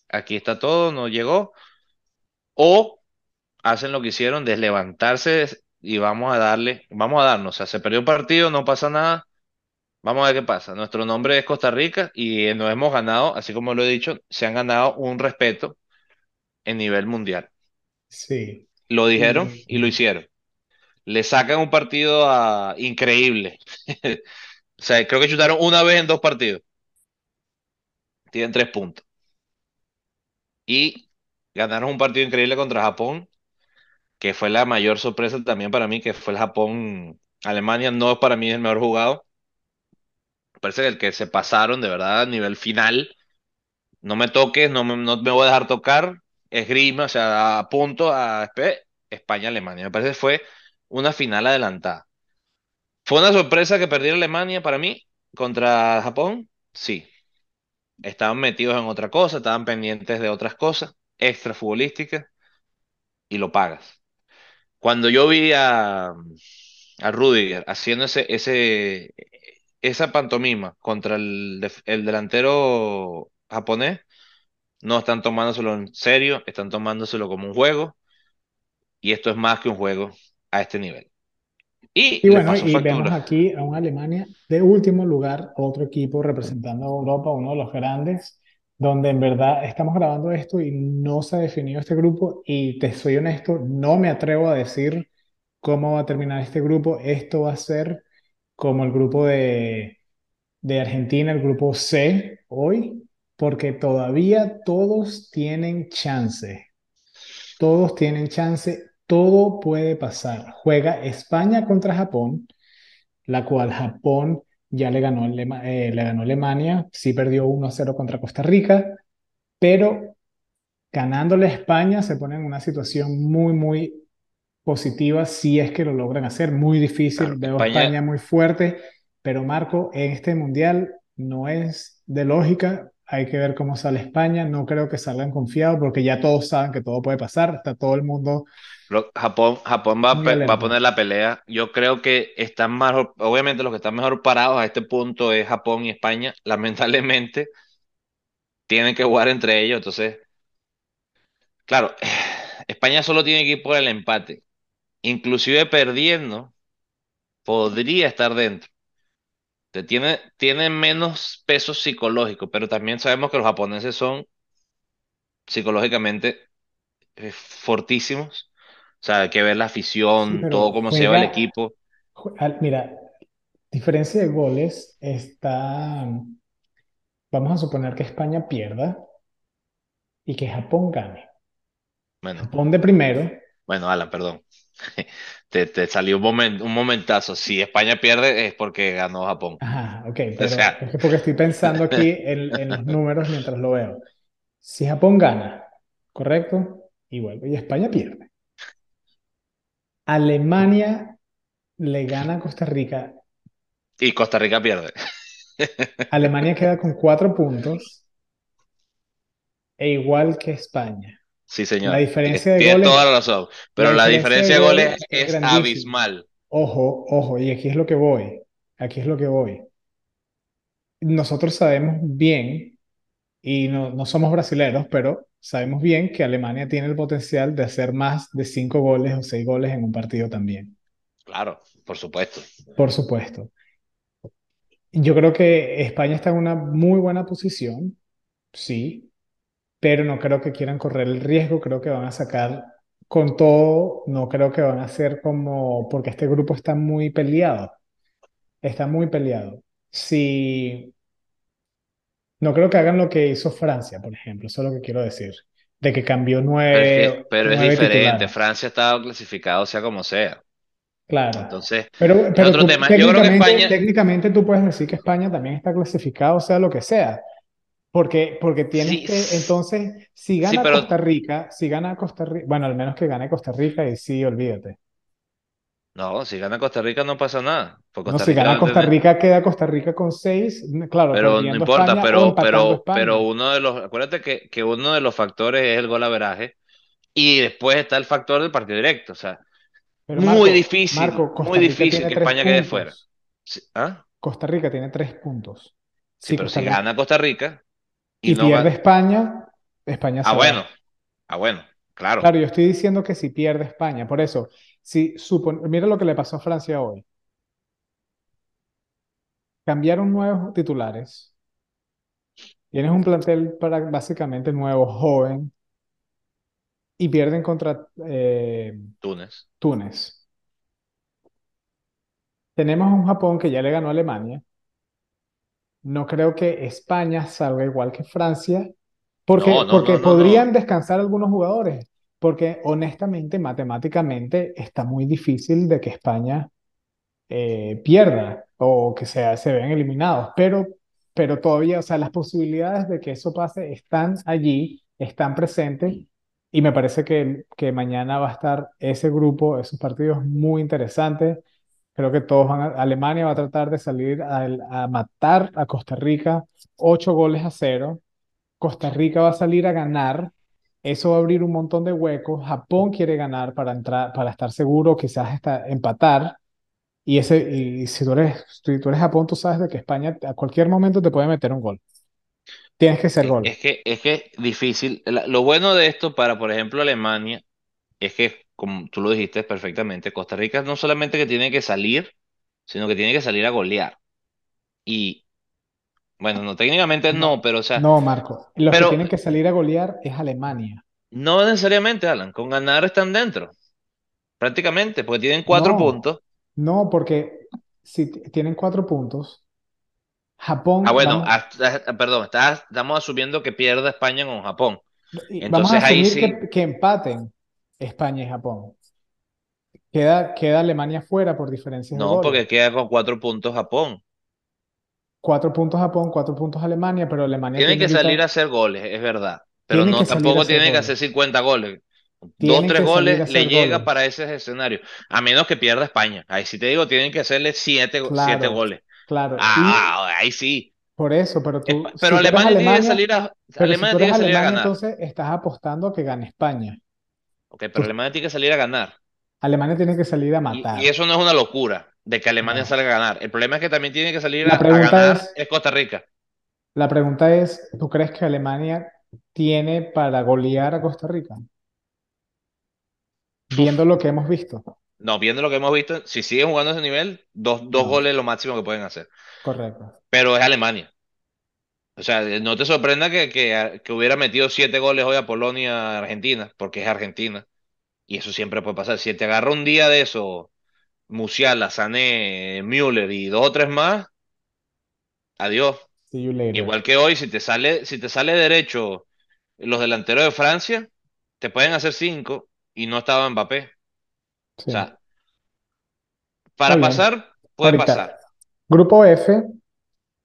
aquí está todo, no llegó. O hacen lo que hicieron de levantarse y vamos a darle, vamos a darnos. O sea, se perdió un partido, no pasa nada Vamos a ver qué pasa. Nuestro nombre es Costa Rica y nos hemos ganado, así como lo he dicho, se han ganado un respeto en nivel mundial. Sí. Lo dijeron Y y lo hicieron. Le sacan un partido a- increíble. O sea, creo que chutaron una vez en dos partidos. Tienen tres puntos. Y ganaron un partido increíble contra Japón, que fue la mayor sorpresa también para mí, que fue el Japón. Alemania no es para mí el mejor jugado. Parece que el que se pasaron de verdad a nivel final No me toques, no me, no me voy a dejar tocar. Esgrima, o sea, a punto a España-Alemania. Me parece que fue una final adelantada. ¿Fue una sorpresa que perdiera Alemania para mí contra Japón? Sí. Estaban metidos en otra cosa, estaban pendientes de otras cosas, extra futbolísticas, y lo pagas. Cuando yo vi a, a Rudiger haciendo ese, ese, esa pantomima contra el, el delantero japonés, No están tomándoselo en serio, están tomándoselo como un juego y esto es más que un juego a este nivel. Y Y bueno, y vemos aquí a una Alemania de último lugar, otro equipo representando a Europa, uno de los grandes, donde en verdad estamos grabando esto y no se ha definido este grupo y te soy honesto, no me atrevo a decir cómo va a terminar este grupo. Esto va a ser como el grupo de, de Argentina, el grupo C hoy, porque todavía todos tienen chance. Todos tienen chance, todo puede pasar. Juega España contra Japón, la cual Japón ya le ganó, eh, le ganó Alemania, sí perdió 1 a 0 contra Costa Rica, pero ganándole España se pone en una situación muy, muy positiva si es que lo logran hacer. Muy difícil, Claro, veo España, España muy fuerte, pero Marco, en este mundial no es de lógica. Hay que ver cómo sale España. No creo que salgan confiados porque ya todos saben que todo puede pasar. Está todo el mundo Japón, Japón va va a poner la pelea. Yo creo que están más, obviamente los que están mejor parados a este punto es Japón y España. Lamentablemente tienen que jugar entre ellos. Entonces, claro, España solo tiene que ir por el empate. Inclusive perdiendo, podría estar dentro. Te tiene, tiene menos peso psicológico, pero también sabemos que los japoneses son psicológicamente eh, fortísimos. O sea, hay que ver la Sí, afición, todo cómo se lleva el equipo. mira, diferencia de goles está, vamos a suponer que España pierda y que Japón gane. Bueno, Japón de primero, bueno, Alan, perdón. Te, te salió un momento, un momentazo. Si España pierde es porque ganó Japón. ajá, ok, O pero sea, es que porque estoy pensando aquí en, en los números mientras lo veo. Si Japón gana, ¿correcto? Y vuelve, y España pierde. Alemania le gana a Costa Rica. y Costa Rica pierde. Alemania queda con cuatro puntos e igual que España. Sí, señor. Diferencia de tienes toda la razón. Pero la diferencia de diferencia de goles gol es abismal. Ojo, ojo, y aquí es lo que voy. Aquí es lo que voy. Nosotros sabemos bien, y no, no somos brasileros, pero sabemos bien que Alemania tiene el potencial de hacer más de cinco goles o seis goles en un partido también. Claro, por supuesto. por supuesto. Yo creo que España está en una muy buena posición, sí, pero no creo que quieran correr el riesgo, creo que van a sacar con todo, no creo que van a hacer como, porque este grupo está muy peleado, está muy peleado. Si, no creo que hagan lo que hizo Francia, por ejemplo, eso es lo que quiero decir, de que cambió Pero nueve, pero es diferente. titulares. Francia estaba clasificado sea como sea. Claro. Entonces, Pero, pero otro tú tema. Yo creo que España, técnicamente tú puedes decir que España también está clasificado, sea lo que sea. Porque, porque tienes sí, que, entonces, si sí, gana pero Costa Rica, si gana Costa Rica, bueno, al menos que gane Costa Rica y sí, olvídate. no, si gana Costa Rica no pasa nada. Porque No, si Rica gana Costa Rica, queda Costa Rica con seis, claro, pero no importa, España pero, pero, pero uno de los, acuérdate que, que uno de los factores es el gol averaje y después está el factor del partido directo. O sea, muy difícil, Marco, muy difícil que España quede fuera. ¿ah? Costa Rica tiene tres puntos. Sí, pero Costa si Rica gana Costa Rica y y no pierde España, España ah, se bueno, va. ah, bueno, claro. Claro, yo estoy diciendo que si pierde España, por eso, si supon, mira lo que le pasó a Francia hoy. Cambiaron nuevos titulares. Tienes un plantel para básicamente nuevo, joven, y pierden contra eh, Túnez. Túnez. Tenemos un Japón que ya le ganó a Alemania. No creo que España salga igual que Francia, porque, no, porque no, podrían descansar algunos jugadores, porque honestamente, matemáticamente, está muy difícil de que España eh, pierda o que sea, se vean eliminados, pero, pero todavía, o sea, las posibilidades de que eso pase están allí, están presentes, y me parece que, que mañana va a estar ese grupo, esos partidos muy interesantes. Creo que todos van a, Alemania va a tratar de salir a, a matar a Costa Rica, ocho goles a cero. Costa Rica va a salir a ganar. Eso va a abrir un montón de huecos. Japón quiere ganar para entrar, para estar seguro, quizás hasta empatar. Y, ese, y si tú eres, si tú eres Japón, tú sabes de que España a cualquier momento te puede meter un gol. Tienes que ser gol. es que es que difícil. Lo bueno de esto para, por ejemplo, Alemania es que, como tú lo dijiste perfectamente, Costa Rica no solamente que tiene que salir, sino que tiene que salir a golear. Y bueno, no, técnicamente no, No, pero o sea, no, Marco. Los que pero tienen que salir a golear es Alemania. no necesariamente, Alan, con ganar están dentro, prácticamente, porque tienen cuatro No, puntos. no, porque si tienen cuatro puntos, Ah, Japón, bueno, vamos, ah, ah, perdón, estás- estamos asumiendo que pierda España con Japón. vamos a Entonces ahí sí, que, que empaten España y Japón. Queda, queda Alemania fuera por diferencias no, porque queda con cuatro puntos Japón. Cuatro puntos Japón, cuatro puntos Alemania, pero Alemania tiene que salir a hacer goles, es verdad. Pero no, tampoco tienen que hacer goles. 50 goles. Dos, Tienen tres salir a goles le llega para ese escenario. A menos que pierda España. Ahí sí te digo, tienen que hacerle siete, siete goles. claro. Ah, ah, ahí sí. por eso, pero tú, Pero si Alemania tiene que salir a, si Alemania eres tiene que salir a ganar. entonces estás apostando a que gane España. Ok, pero Alemania tiene que salir a ganar. Alemania tiene que salir a matar. y eso no es una locura de que Alemania No. salga a ganar. El problema es que también tiene que salir a, La a pregunta ganar es, es Costa Rica. la pregunta es, ¿tú crees que Alemania tiene para golear a Costa Rica? Viendo lo que hemos visto. No, viendo lo que hemos visto, si siguen jugando a ese nivel, dos, dos No, goles es lo máximo que pueden hacer. correcto. Pero es Alemania. O sea, no te sorprenda que, que, que hubiera metido siete goles hoy a Polonia, Argentina, porque es Argentina. Y eso siempre puede pasar. Si te agarra un día de eso, Musiala, Sané, Müller y dos o tres más, adiós. Igual que hoy, si te sale, si te sale derecho los delanteros de Francia, te pueden hacer cinco y no estaba Mbappé. O sea, para pasar, puede Ahorita, pasar. grupo F,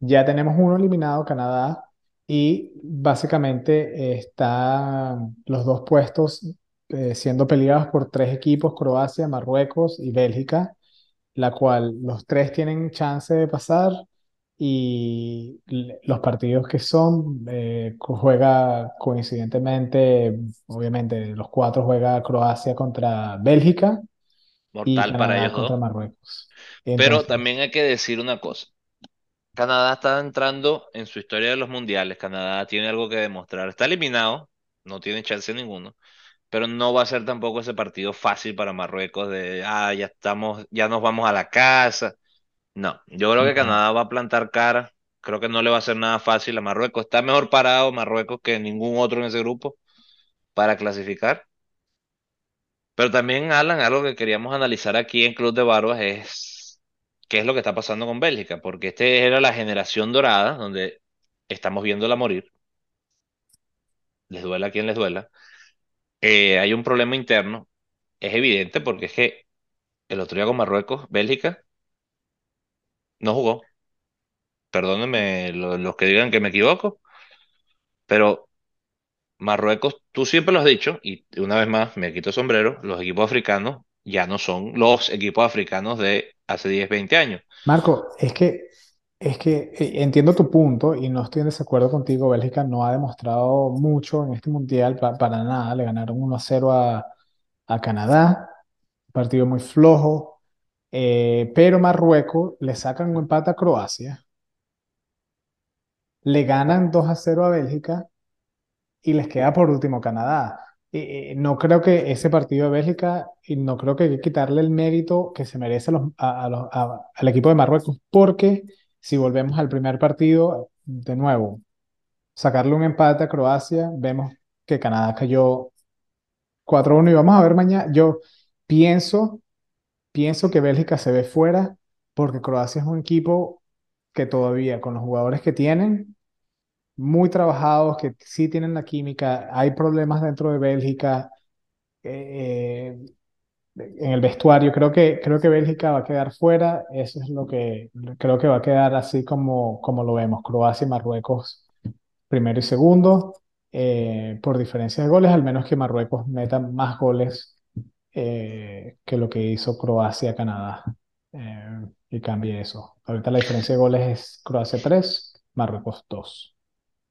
ya tenemos uno eliminado, Canadá, y básicamente están los dos puestos eh, siendo peleados por tres equipos, Croacia, Marruecos y Bélgica, la cual los tres tienen chance de pasar y los partidos que son, eh, juega coincidentemente, obviamente los cuatro juega Croacia contra Bélgica y Mortal para Canadá ellos contra dos. Marruecos. Pero también hay que decir una cosa. Canadá está entrando en su historia de los mundiales. Canadá tiene algo que demostrar. Está eliminado, no tiene chance ninguno, pero no va a ser tampoco ese partido fácil para Marruecos de, ah, ya estamos, ya nos vamos a la casa. No, yo creo que. Canadá va a plantar cara. Creo que no le va a ser nada fácil a Marruecos. Está mejor parado Marruecos que ningún otro en ese grupo para clasificar. Pero también, Alan, algo que queríamos analizar aquí en Club de Barbas es qué es lo que está pasando con Bélgica, porque este era la generación dorada donde estamos viéndola morir. Les duela a quien les duela. Eh, hay un problema interno. Es evidente porque es que el otro día con Marruecos, Bélgica no jugó. Perdónenme lo- los que digan que me equivoco, pero Marruecos, tú siempre lo has dicho, y una vez más me quito sombrero, los equipos africanos ya no son los equipos africanos de hace 10 20 años. Marco, es que, es que eh, entiendo tu punto y no estoy en desacuerdo contigo. Bélgica no ha demostrado mucho en este mundial, pa- para nada. Le ganaron 1 a 0 a, a Canadá, partido muy flojo. Eh, pero Marruecos le sacan un empate a Croacia, le ganan 2 a 0 a Bélgica y les queda por último Canadá. Eh, no creo que ese partido de Bélgica, y no creo que hay que quitarle el mérito que se merece al equipo de Marruecos, porque si volvemos al primer partido, de nuevo, sacarle un empate a Croacia, vemos que Canadá cayó 4-1 y vamos a ver mañana. Yo pienso, pienso que Bélgica se ve fuera porque Croacia es un equipo que todavía, con los jugadores que tienen, muy trabajados, que sí tienen la química, hay problemas dentro de Bélgica, eh, en el vestuario, creo que, creo que Bélgica va a quedar fuera, eso es lo que creo que va a quedar así como, como lo vemos, Croacia y Marruecos primero y segundo, eh, por diferencia de goles, al menos que Marruecos meta más goles eh, que lo que hizo Croacia-Canadá eh, y cambie eso. Ahorita la diferencia de goles es Croacia 3, Marruecos 2.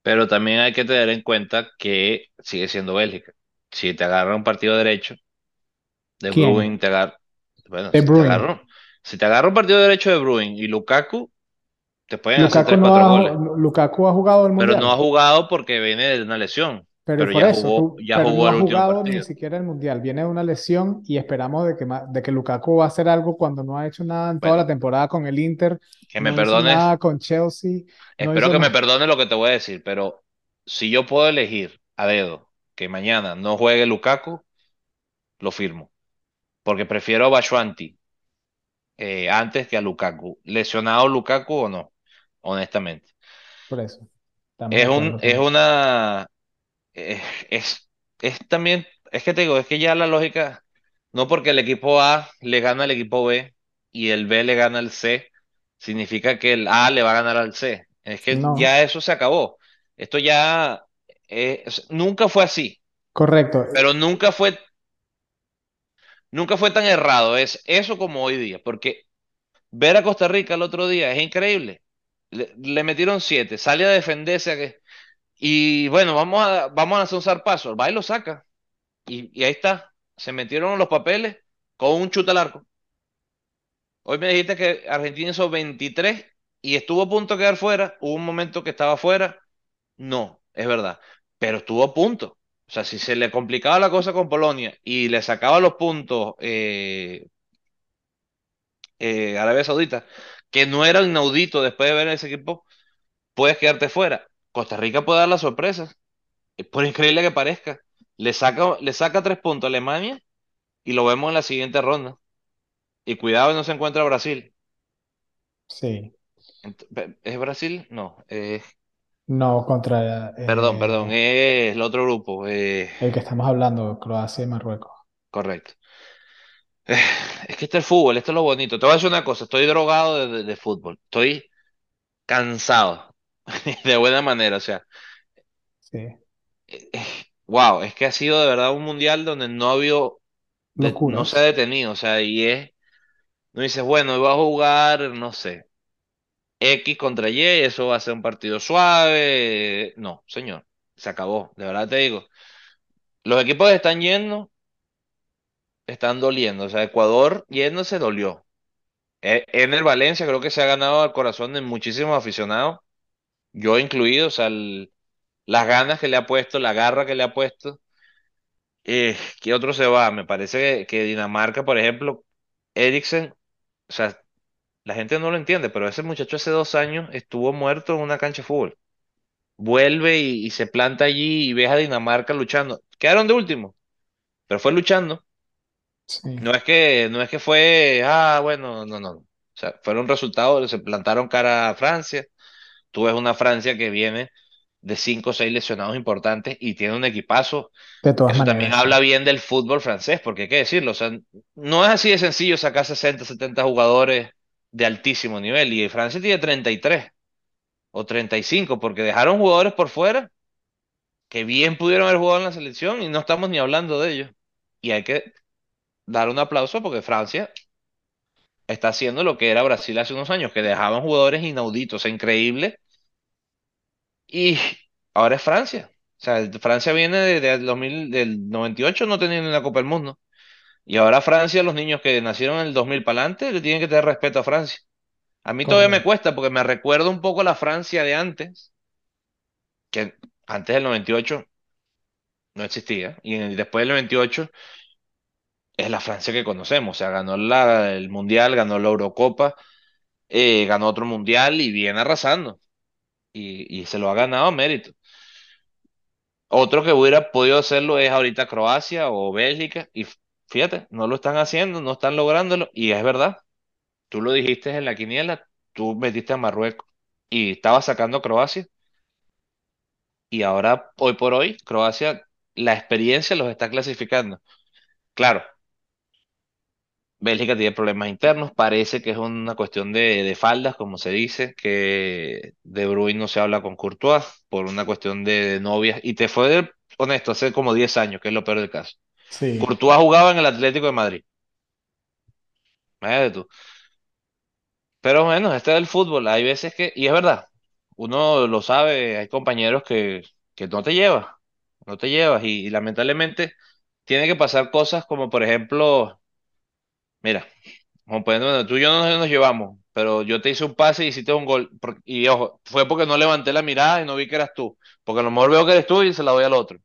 Pero también hay que tener en cuenta que sigue siendo Bélgica. Si te agarra un partido derecho de ¿Quién? Bruin, te agarra, bueno, De si te agarra, si te agarra un partido derecho de Bruin y Lukaku, te pueden hacer Lukaku, tres no cuatro ha, goles. Lukaku ha jugado el Pero no ha Mundial, jugado porque viene de una lesión. Pero Pero por ya eso, jugó, tú, ya pero no jugó ha el último jugado ni siquiera el Mundial. Viene de una lesión y esperamos de que, de que Lukaku va a hacer algo cuando no ha hecho nada en toda la Bueno, temporada con el Inter, que me no perdones, nada con Chelsea, no espero hizo que me nada. perdones lo que te voy a decir, pero si yo puedo elegir a dedo que mañana no juegue Lukaku, lo firmo. Porque prefiero a Batshuayi eh, antes que a Lukaku. ¿Lesionado Lukaku o no? Honestamente. Por eso, Es un, es una, es, es, es también, es que te digo, es que ya la lógica, no porque el equipo A le gana al equipo B y el B le gana al C, significa que el A le va a ganar al C. Es que No, ya eso se acabó. Esto ya, eh, nunca fue así, correcto. pero nunca fue, nunca fue tan errado. Es eso como hoy día, porque ver a Costa Rica el otro día es increíble. Le, le metieron siete, sale a defenderse a que- y bueno, vamos a, vamos a hacer un zarpazo. Va y lo saca. Y, ahí está. Se metieron los papeles con un chute al arco. Hoy me dijiste que Argentina hizo 23 y estuvo a punto de quedar fuera. Hubo un momento que estaba fuera. No, es verdad. Pero estuvo a punto. O sea, si se le complicaba la cosa con Polonia y le sacaba los puntos eh, eh, Arabia Saudita, que no era inaudito después de ver ese equipo, puedes quedarte fuera. Costa Rica puede dar la sorpresa. Por increíble que parezca. Le saca, le saca tres puntos a Alemania y lo vemos en la siguiente ronda. Y cuidado, no se encuentra Brasil. Sí, ¿Es Brasil? No. eh, no contra perdón, perdón. eh, Es el otro grupo. eh, el que estamos hablando, Croacia y Marruecos. correcto. Eh, Es que este es el fútbol, esto es lo bonito. Te voy a decir una cosa, estoy drogado de, de- de fútbol. Estoy cansado. De buena manera. O sea, Sí, wow, es que ha sido de verdad un mundial donde no ha habido, no se ha detenido. O sea, y es, no dices, bueno, va a jugar, no sé. X contra Y, eso va a ser un partido suave. No, señor, se acabó, de verdad te digo. Los equipos que están yendo, están doliendo. O sea, Ecuador yendo se dolió. E- En el Valencia creo que se ha ganado el corazón de muchísimos aficionados, yo incluido, o sea, el- las ganas que le ha puesto, la garra que le ha puesto. Eh, ¿qué otro se va? Me parece que, que Dinamarca, por ejemplo, Eriksen, o sea, la gente no lo entiende, pero ese muchacho hace dos años estuvo muerto en una cancha de fútbol. Vuelve y, y se planta allí y ves a Dinamarca luchando. Quedaron de último, pero fue luchando. Sí, No es que, no es que fue, ah, bueno, no, no. O sea, fueron resultados, se plantaron cara a Francia. Tú ves una Francia que viene de cinco o seis lesionados importantes y tiene un equipazo. de todas Eso también maneras, habla bien del fútbol francés, porque hay que decirlo, o sea, no es así de sencillo sacar 60 70 jugadores de altísimo nivel. Y Francia tiene 33 o 35 porque dejaron jugadores por fuera que bien pudieron haber jugado en la selección y no estamos ni hablando de ellos. Y hay que dar un aplauso porque Francia está haciendo lo que era Brasil hace unos años, que dejaban jugadores inauditos, increíbles, y ahora es Francia. O sea, Francia viene desde el 2000, del 98 no teniendo una Copa del Mundo. Y ahora Francia, los niños que nacieron en el 2000 para adelante, le tienen que tener respeto a Francia. A mí todavía me cuesta porque me recuerda un poco la Francia de antes, que antes del 98 no existía, y después del 98 es la Francia que conocemos. O sea, ganó la- el Mundial, ganó la Eurocopa, eh, ganó otro Mundial y viene arrasando. Y, se lo ha ganado a mérito. Otro que hubiera podido hacerlo es ahorita Croacia o Bélgica, y fíjate, no lo están haciendo, no están lográndolo, y es verdad. Tú lo dijiste en la quiniela, tú metiste a Marruecos y estaba sacando a Croacia y ahora, hoy por hoy, Croacia, la experiencia los está clasificando. Claro, Bélgica tiene problemas internos, parece que es una cuestión de, de faldas, como se dice, que De Bruyne no se habla con Courtois por una cuestión de, de novias, y te fue de- honesto, hace como 10 años, que es lo peor del caso. Sí, Courtois jugaba en el Atlético de Madrid, tú. Pero bueno, este es el fútbol. Hay veces que, y es verdad, uno lo sabe, hay compañeros que, que no te llevas, no te llevas, y, y lamentablemente tiene que pasar cosas como, por ejemplo, mira, por ejemplo, tú y yo no nos llevamos, pero yo te hice un pase y hiciste un gol, y ojo, fue porque no levanté la mirada y no vi que eras tú, porque a lo mejor veo que eres tú y se la doy al otro.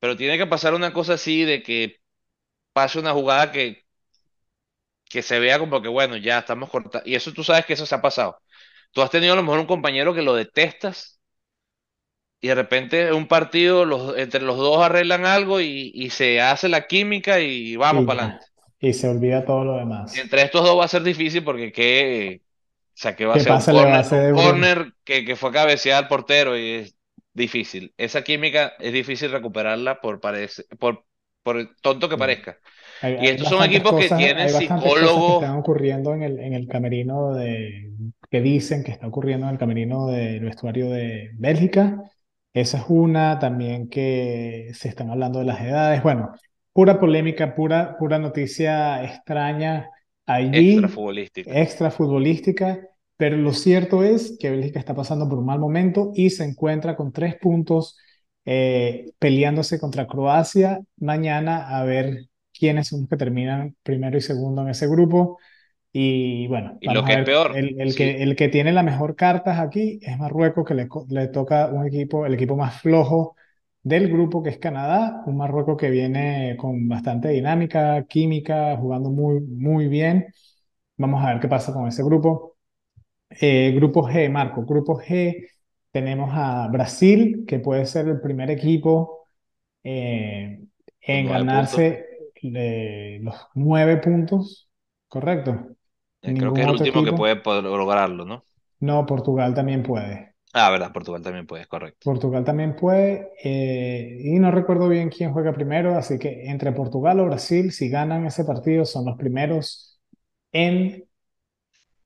Pero tiene que pasar una cosa así de que pase una jugada que, que se vea como que, bueno, ya estamos cortados. Y eso tú sabes que eso se ha pasado. Tú has tenido a lo mejor un compañero que lo detestas y de repente en un partido los, entre los dos arreglan algo y, y se hace la química y vamos para adelante. Y se olvida todo lo demás. Entre estos dos va a ser difícil porque qué, o sea, que va a ¿Qué ser un va a corner, hacer un corner que, que fue a cabecear al portero y es difícil. Esa química es difícil recuperarla por parece, por, por tonto que Sí. parezca. Hay, Y estos son equipos que cosas, tienen hay bastantes cosas que psicólogos están ocurriendo en el, en el camerino de, que dicen que está ocurriendo en el camerino del vestuario de Bélgica. Esa es una, también que se están hablando de las edades. Bueno, pura polémica, pura, pura noticia extraña extra allí, futbolísticos. extra futbolística, pero lo cierto es que Bélgica está pasando por un mal momento y se encuentra con tres puntos eh, peleándose contra Croacia mañana a ver quiénes son los que terminan primero y segundo en ese grupo. Y bueno, Y lo que es peor, el, el sí, que, el que tiene las mejor cartas aquí es Marruecos, que le, le toca un equipo, el equipo más flojo del grupo, que es Canadá, un Marruecos que viene con bastante dinámica, química, jugando muy, muy bien. Vamos a ver qué pasa con ese grupo. Eh, grupo G, Marco, grupo G, tenemos a Brasil, que puede ser el primer equipo eh, en nueve ganarse eh, los nueve puntos, ¿correcto? Eh, creo que es el último que puede lograrlo, ¿no? No, Portugal también puede. Ah, verdad, Portugal también puede, es correcto. Portugal también puede. eh, y no recuerdo bien quién juega primero, así que entre Portugal o Brasil, si ganan ese partido, son los primeros en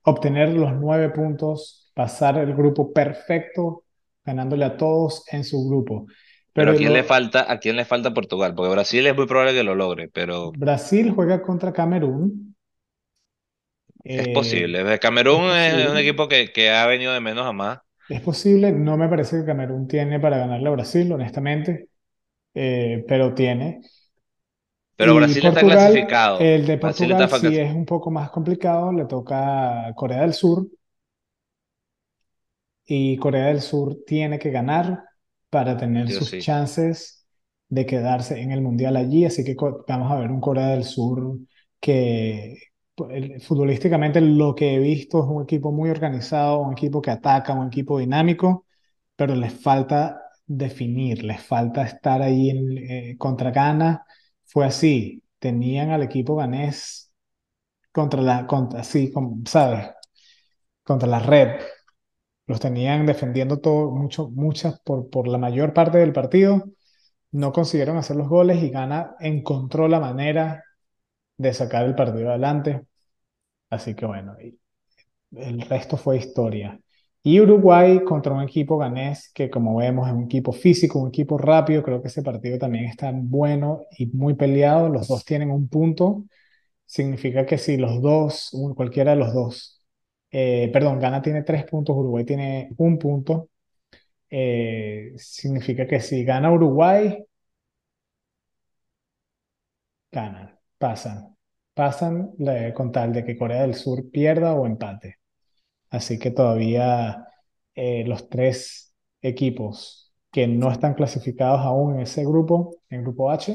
obtener los nueve puntos, pasar el grupo perfecto, ganándole a todos en su grupo. Pero Pero ¿a quién le falta, a quién le falta Portugal? Porque Brasil es muy probable que lo logre, pero Brasil juega contra Camerún. es eh, posible. es Camerún es un posible. equipo que, que ha venido de menos a más, Es posible. No me parece que Camerún tiene para ganarle a Brasil, honestamente, eh, pero tiene. pero Y Brasil está Portugal, clasificado. el de Portugal está sí es un poco más complicado, le toca a Corea del Sur y Corea del Sur tiene que ganar para tener sus sí. chances de quedarse en el Mundial allí, así que vamos a ver un Corea del Sur que futbolísticamente lo que he visto es un equipo muy organizado, un equipo que ataca, un equipo dinámico, pero les falta definir, les falta estar ahí en, eh, contra Ghana. Fue así, tenían al equipo ganés contra la, contra, así, como, ¿sabes? Contra la red. Los tenían defendiendo todo, mucho, muchas, por, por la mayor parte del partido. No consiguieron hacer los goles y Ghana encontró la manera de sacar el partido adelante. Así que bueno, el resto fue historia. Y Uruguay contra un equipo ganés que como vemos es un equipo físico, un equipo rápido. Creo que ese partido también está bueno y muy peleado. Los dos tienen un punto. Significa que si los dos, cualquiera de los dos, eh, perdón, Ghana tiene tres puntos, Uruguay tiene un punto. eh, significa que si gana Uruguay, ganan, pasan. Pasan eh, con tal de que Corea del Sur pierda o empate. Así que todavía eh, los tres equipos que no están clasificados aún en ese grupo, en grupo H,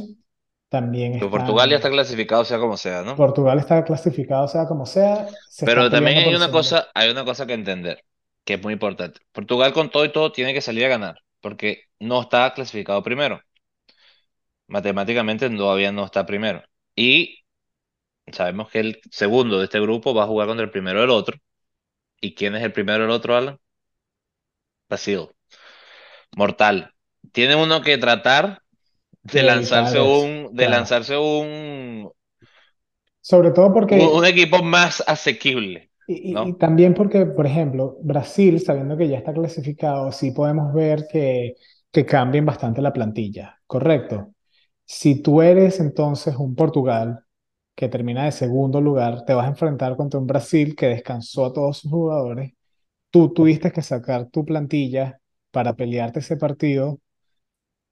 también Portugal ya está clasificado, sea como sea, ¿no? Portugal está clasificado, sea como sea, se Pero también hay una cosa, hay una cosa que entender, que es muy importante. Portugal con todo y todo tiene que salir a ganar, porque no está clasificado primero. Matemáticamente todavía no está primero. Y sabemos que el segundo de este grupo va a jugar contra el primero del otro. ¿Y quién es el primero del otro, Alan? Brasil. Mortal. Tiene uno que tratar de lanzarse un, de claro. lanzarse un, Sobre todo un, un porque equipo más asequible, Y, y- también porque, por ejemplo, Brasil, sabiendo que ya está clasificado, sí podemos ver que, que cambien bastante la plantilla, ¿correcto? Si tú eres entonces un Portugal que termina de segundo lugar, te vas a enfrentar contra un Brasil que descansó a todos sus jugadores. Tú tuviste que sacar tu plantilla para pelearte ese partido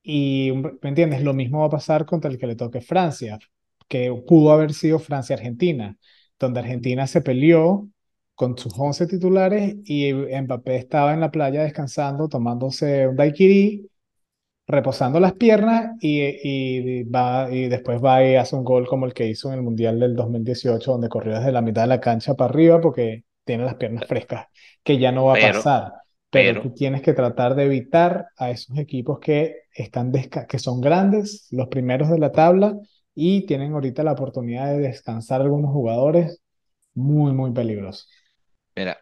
y, ¿me entiendes? Lo mismo va a pasar contra el que le toque Francia, que pudo haber sido Francia-Argentina, donde Argentina se peleó con sus 11 titulares y Mbappé estaba en la playa descansando, tomándose un daiquiri, reposando las piernas y, y, va, y después va y hace un gol como el que hizo en el Mundial del 2018, donde corrió desde la mitad de la cancha para arriba porque tiene las piernas frescas, que ya no va a pasar pero pero, tú tienes que tratar de evitar a esos equipos que, están que son grandes, los primeros de la tabla, y tienen ahorita la oportunidad de descansar algunos jugadores muy, muy peligrosos. mira,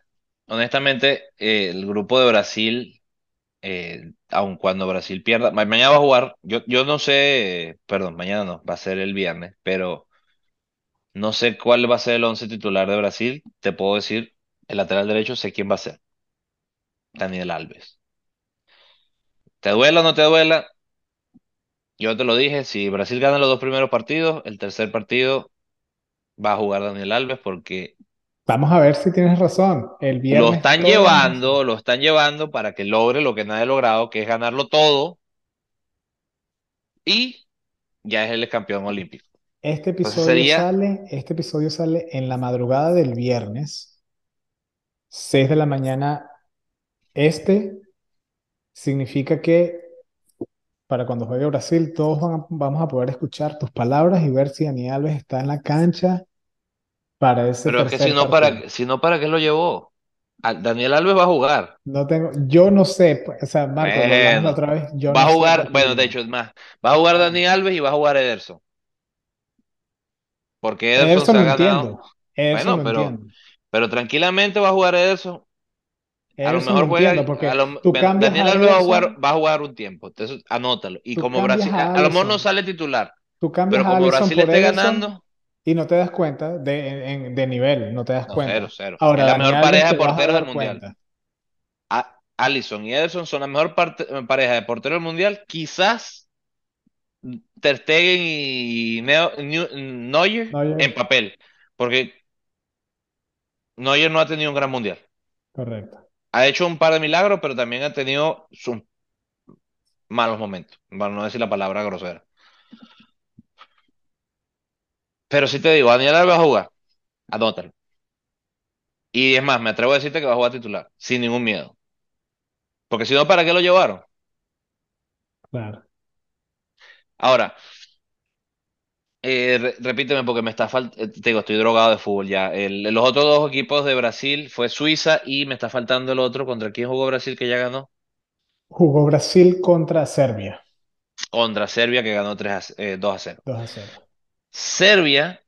honestamente, eh, el grupo de Brasil, eh, aun cuando Brasil pierda, ma- mañana va a jugar, yo, yo no sé, perdón, mañana no, va a ser el viernes, pero no sé cuál va a ser el once titular de Brasil, te puedo decir, el lateral derecho sé quién va a ser, Daniel Alves. ¿Te duela o no te duela? Yo te lo dije, si Brasil gana los dos primeros partidos, el tercer partido va a jugar Daniel Alves porque Vamos a ver si tienes razón. El lo viernes están a hacer. llevando, lo están llevando para que logre lo que nadie ha logrado, que es ganarlo todo y ya es el campeón olímpico. Este episodio sería, sale, este episodio sale en la madrugada del viernes, 6 de la mañana este, significa que para cuando juegue Brasil todos van a- vamos a poder escuchar tus palabras y ver si Dani Alves está en la cancha para ese pero es que si no. ¿para, si no, ¿para qué lo llevó? A- Daniel Alves va a jugar. No tengo, yo no sé, pues, o sea, Marco, lo la Bueno, otra vez, yo va no a jugar, lo bueno, de hecho, es más, va a jugar Dani Alves y va a jugar Ederson, porque Ederson Ederson se lo ha ganado. entiendo, Ederson Bueno, lo pero, entiendo, pero tranquilamente va a jugar Ederson A lo lo mejor juega, a porque lo- tú cambias Daniel a Alves va a jugar, Ederson, va a jugar un tiempo, entonces anótalo. Y como Brasil, a, a a lo mejor no sale titular, tú cambias pero a como Brasil por esté ganando, y no te das cuenta de, en- de nivel, no te das no, cero, cuenta. cero. Es Ahora, la mejor pareja de porteros del mundial. A, Alisson y Ederson son la mejor parte- pareja de porteros del mundial. Quizás Ter Stegen y Neo- New- Neuer en Neuer, papel, porque Neuer no ha tenido un gran mundial. correcto. Ha hecho un par de milagros, pero también ha tenido sus malos momentos, para no decir la palabra grosera. Pero sí te digo, Daniel Alves va a jugar, anótalo. Y es más, me atrevo a decirte que va a jugar titular, sin ningún miedo. Porque si no, ¿para qué lo llevaron? Claro. Ahora, eh, re- repíteme porque me está faltando, te digo, estoy drogado de fútbol ya. El- los otros dos equipos de Brasil fue Suiza y me está faltando el otro. ¿Contra quién jugó Brasil que ya ganó? Jugó Brasil contra Serbia, Contra Serbia que ganó 3 a, eh, 2 a 0. 2 a 0. Serbia,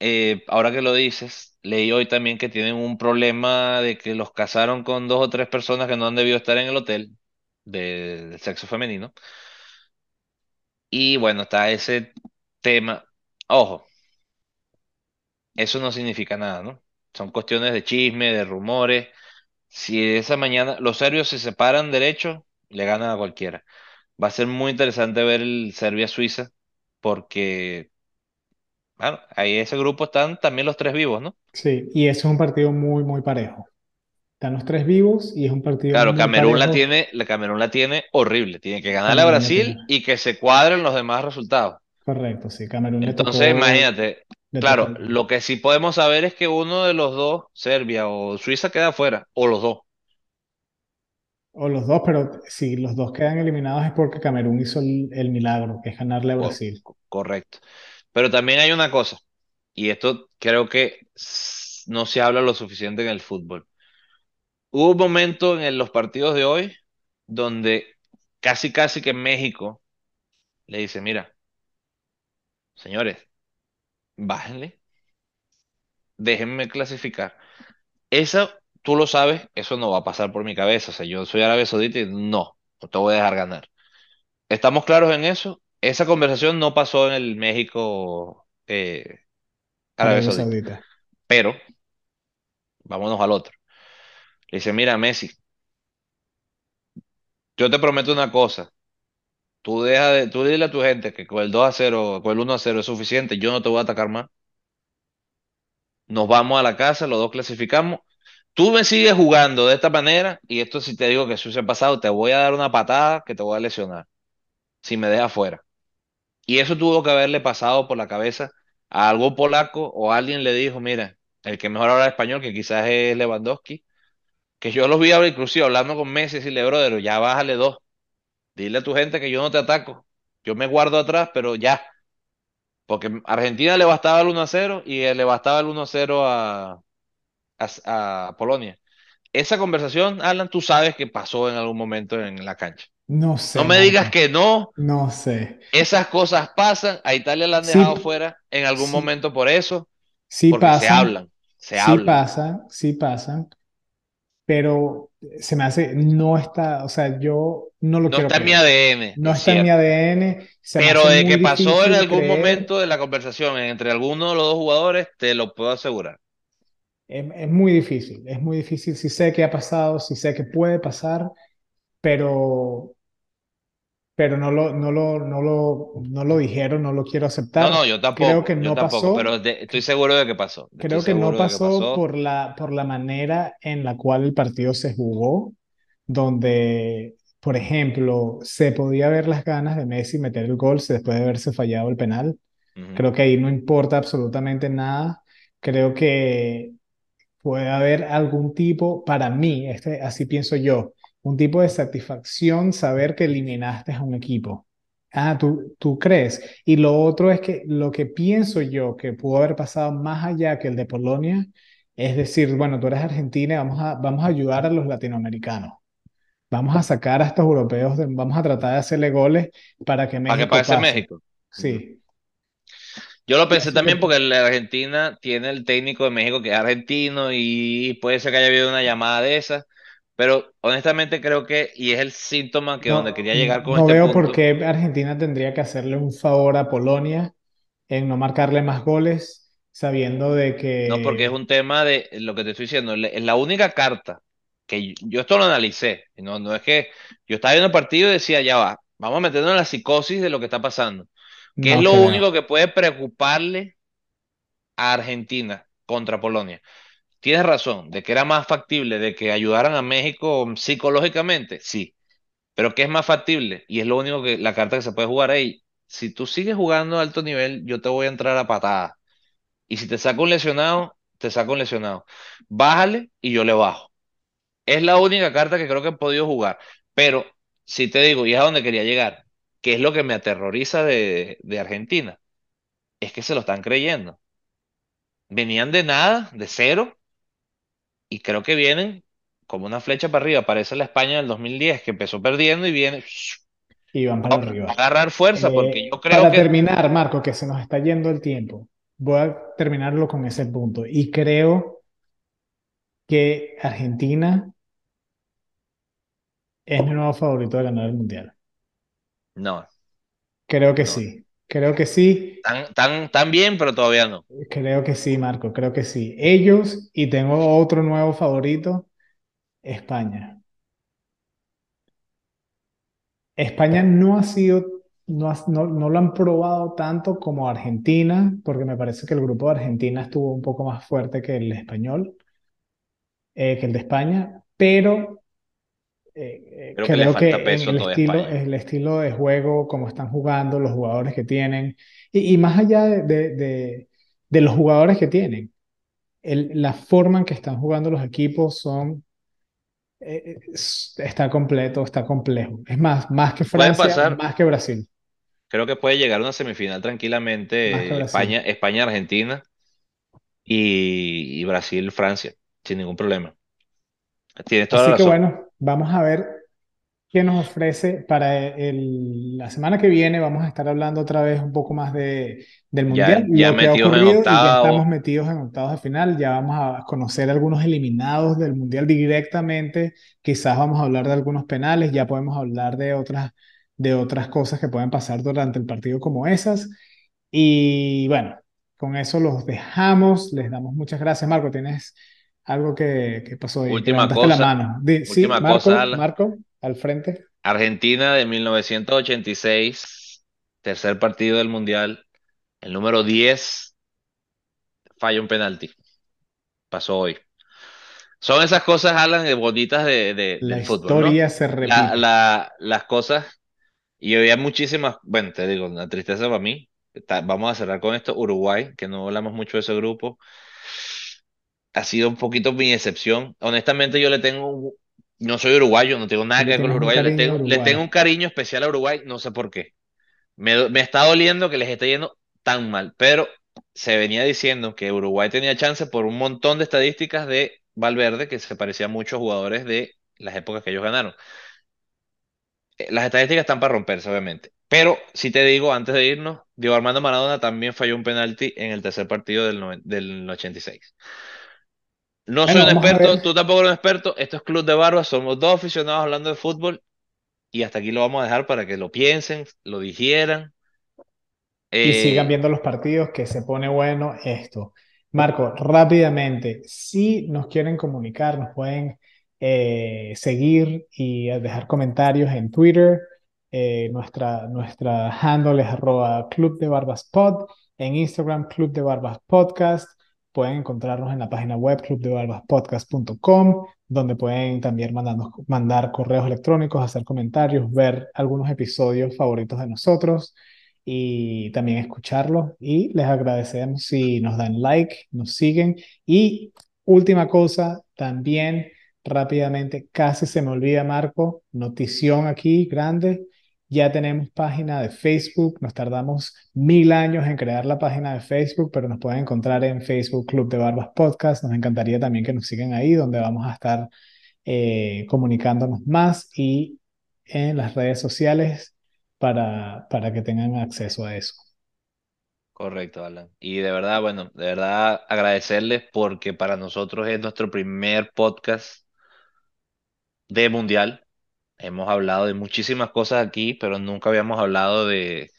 eh, ahora que lo dices, leí hoy también que tienen un problema de que los casaron con dos o tres personas que no han debido estar en el hotel de- del sexo femenino. Y bueno, está ese tema. Ojo, eso no significa nada, ¿no? Son cuestiones de chisme, de rumores. Si esa mañana los serbios se separan derecho, le ganan a cualquiera. Va a ser muy interesante ver el Serbia-Suiza, porque, bueno, ahí ese grupo están también los tres vivos, ¿no? Sí, y ese es un partido muy, muy parejo. Están los tres vivos y es un partido Claro, muy Camerún la tiene, la Camerún la tiene horrible. Tiene que ganarle a. Brasil y que se cuadren los demás resultados. Correcto, sí. Camerún Entonces, tocó, imagínate, tocó claro, lo que sí podemos saber es que uno de los dos, Serbia o Suiza, queda afuera, o los dos. O los dos, pero si los dos quedan eliminados es porque Camerún hizo el, el milagro, que es ganarle a Brasil. co- correcto. Pero también hay una cosa, y esto creo que no se habla lo suficiente en el fútbol. Hubo un momento en los partidos de hoy donde casi casi que México le dice, mira, señores, bájenle, déjenme clasificar. Eso, tú lo sabes, eso no va a pasar por mi cabeza. O sea, yo soy Arabia Saudita y no, no te voy a dejar ganar. ¿Estamos claros en eso? Esa conversación no pasó en el México, eh, Arabia Arabia Saudita. Saudita. Pero, vámonos al otro. Le dice, mira, Messi, yo te prometo una cosa. Tú deja de, tú dile a tu gente que con el 2 a cero, con el 1 a cero es suficiente, yo no te voy a atacar más. Nos vamos a la casa, los dos clasificamos. Tú me sigues jugando de esta manera, y esto si te digo que eso se ha pasado, te voy a dar una patada que te voy a lesionar, si me dejas fuera. Y eso tuvo que haberle pasado por la cabeza a algún polaco o alguien le dijo, mira, el que mejor habla español, que quizás es Lewandowski, que yo los vi inclusive hablando con Messi y decirle, brother, ya bájale dos. Dile a tu gente que yo no te ataco. Yo me guardo atrás, pero ya. Porque a Argentina le bastaba el 1 a 0 y le bastaba el 1 a 0 a, a, a Polonia. Esa conversación, Alan, tú sabes que pasó en algún momento en la cancha. No No sé, me digas que no, No sé. esas cosas pasan. A Italia la han dejado Sí, fuera en algún sí, momento por eso, sí porque se pasan, hablan, se sí hablan. pasan, sí pasan, pero se me hace, no está, o sea, yo no lo No quiero está en mi. ADN, No es está en mi. ADN, se Pero de que pasó en algún creer. momento de la conversación entre alguno de los dos jugadores, te lo puedo asegurar. Es, es muy difícil, es muy difícil. Sí sé que ha pasado, sí sé que puede pasar, pero, pero no lo, no lo, no lo, no lo dijeron, no lo quiero No, aceptar. no, yo Creo que tampoco, no tampoco, pasó. pero de- estoy seguro de que pasó. Estoy Creo que no de que pasó pasó. por la, por la manera en la cual el partido se jugó, donde, por ejemplo, se podía ver las ganas de Messi meter el gol después de haberse fallado el penal. Ujú. Creo que ahí no importa absolutamente nada. Creo que puede haber algún tipo, para mí, este, así pienso yo, un tipo de satisfacción saber que eliminaste a un equipo. Ah, ¿tú, tú crees? Y lo otro es que lo que pienso yo que pudo haber pasado más allá que el de Polonia, es decir, bueno, tú eres argentina, vamos a, vamos a ayudar a los latinoamericanos. Vamos a sacar a estos europeos, de- vamos a tratar de hacerle goles para que Para que México pase pase. México. Sí, Yo lo pensé también porque la Argentina tiene el técnico de México que es argentino y puede ser que haya habido una llamada de esas, pero honestamente creo que, y es el síntoma que donde quería llegar con no este veo por qué Argentina tendría que hacerle un favor a Polonia en no marcarle más goles, sabiendo de no porque es que un tema de lo que te estoy diciendo, es la única carta que yo, yo esto lo analicé, no, no es que yo estaba viendo el partido y decía, ya va, vamos a meternos en la psicosis de lo que está pasando. ¿Qué es lo creo. único que puede preocuparle a Argentina contra Polonia? Tienes razón, de que era más factible de que ayudaran a México psicológicamente, sí, pero ¿qué es más factible? Y es lo único que la carta que se puede jugar ahí. Si tú sigues jugando a alto nivel, yo te voy a entrar a patada. Y si te saco un lesionado, te saco un lesionado. Bájale y yo le bajo. Es la única carta que creo que he podido jugar. Pero si te digo, y es a donde quería llegar, ¿Qué es lo que me aterroriza de, de Argentina? Es que se lo están creyendo. Venían de nada, de cero, y creo que vienen como una flecha para arriba. Parece la España del 2010, que empezó perdiendo y viene, y van va para a arriba. agarrar fuerza, porque Eh, yo creo para que terminar, Marco, que se nos está yendo el tiempo, voy a terminarlo con ese punto. Y creo que Argentina es mi nuevo favorito de ganar el Mundial. no, Creo que no. sí. Creo que sí. Tan, tan, tan bien, pero todavía no. Creo que sí, Marco. Creo que sí. Ellos, y tengo otro nuevo favorito, España. España no ha sido, no, ha- no, no lo han probado tanto como Argentina, porque me parece que el grupo de Argentina estuvo un poco más fuerte que el español, eh, que el de España, pero eh, eh, Creo que creo que en peso el estilo, el estilo de juego, como están jugando, los jugadores que tienen, y, y más allá de, de, de- de los jugadores que tienen, el- la forma en que están jugando los equipos son, eh, es- está completo, está complejo. Es más, más que Francia, pasar, más que Brasil, creo que puede llegar a una semifinal que tranquilamente eh, España. España, Argentina y, y Brasil, Francia, sin ningún problema. Tienes toda la Así que razón. bueno, vamos a ver qué nos ofrece para el- la semana que viene. Vamos a estar hablando otra vez un poco más de, del Ya, Mundial, ya lo que ha metidos en y ya estamos metidos en octavos de final. Ya vamos a conocer algunos eliminados del Mundial directamente. Quizás vamos a hablar de algunos penales, ya podemos hablar de otras, de otras cosas que pueden pasar durante el partido como esas. Y bueno, con eso los dejamos. Les damos muchas gracias. Marco, ¿tienes algo que, que pasó ahí? Que última levantaste la cosa, mano. Di- sí, última cosa, Marco, Alan. Marco, al frente. Argentina de 1986, tercer partido del Mundial, el número 10 falla un penalti, pasó hoy. Son esas cosas, Alan, de bonitas de, de- La del fútbol, ¿no? historia se La, repite. la- las cosas, y había muchísimas, bueno, te digo, una tristeza para mí. Está- vamos a cerrar con esto. Uruguay, que no hablamos mucho de ese grupo, ha sido un poquito mi excepción. Honestamente, yo le tengo, no soy uruguayo, no tengo nada que ver con los uruguayos, le tengo, le tengo Uruguay. un cariño especial a Uruguay, no sé por qué. Me, me está doliendo que les esté yendo tan mal, pero se venía diciendo que Uruguay tenía chance por un montón de estadísticas de Valverde que se parecía mucho a jugadores de las épocas que ellos ganaron. Eh, Las estadísticas están para romperse, obviamente. Pero si te digo, antes de irnos, Diego Armando Maradona también falló un penalti en el tercer partido del, del 86. No soy Bueno, un experto, tú tampoco eres un experto, esto es Club de Barbas, somos dos aficionados hablando de fútbol y hasta aquí lo vamos a dejar para que lo piensen, lo digieran. y sigan Eh, viendo los partidos, que se pone bueno esto. Marco, rápidamente, si nos quieren comunicar, nos pueden eh, seguir y dejar comentarios en Twitter. Eh, nuestra, nuestra handle es arroba Club de Barbas Pod. En Instagram, Club de Barbas Podcast. Pueden encontrarnos en la página web clubdebarbaspodcast.com, donde pueden también mandarnos, mandar correos electrónicos, hacer comentarios, ver algunos episodios favoritos de nosotros y también escucharlo. Y les agradecemos si nos dan like, nos siguen. Y última cosa, también rápidamente, casi se me olvida, Marco, notición aquí grande. Ya tenemos página de Facebook, nos tardamos mil años en crear la página de Facebook, pero nos pueden encontrar en Facebook Club de Barbas Podcast. Nos encantaría también que nos sigan ahí, donde vamos a estar eh, comunicándonos más y en las redes sociales para, para que tengan acceso a eso. Correcto, Alan. Y de verdad, bueno, de verdad agradecerles porque para nosotros es nuestro primer podcast de Mundial. Hemos hablado de muchísimas cosas aquí, pero nunca habíamos hablado de,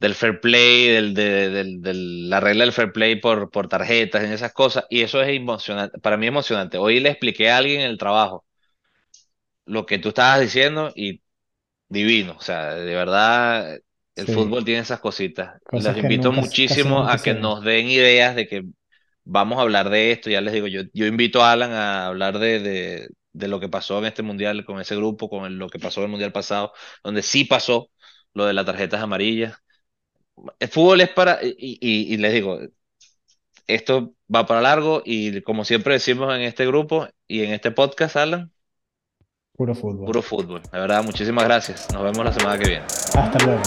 del fair play, del, de, del- del- la regla del fair play por, por tarjetas, en esas cosas. Y eso es emocionante, para mí emocionante. Hoy le expliqué a alguien en el trabajo lo que tú estabas diciendo y divino. O sea, de verdad, el Sí, fútbol tiene esas cositas. cosas Les invito nunca, muchísimo a que ven. nos den ideas de que vamos a hablar de esto. Ya les digo, yo, yo invito a Alan a hablar de, de, de lo que pasó en este mundial con ese grupo, con el- lo que pasó en el mundial pasado, donde sí pasó lo de las tarjetas amarillas. El fútbol es para, y, y, y les digo, esto va para largo y como siempre decimos en este grupo y en este podcast, Alan. Puro fútbol. Puro fútbol. De verdad, muchísimas gracias. Nos vemos la semana que viene. Hasta luego.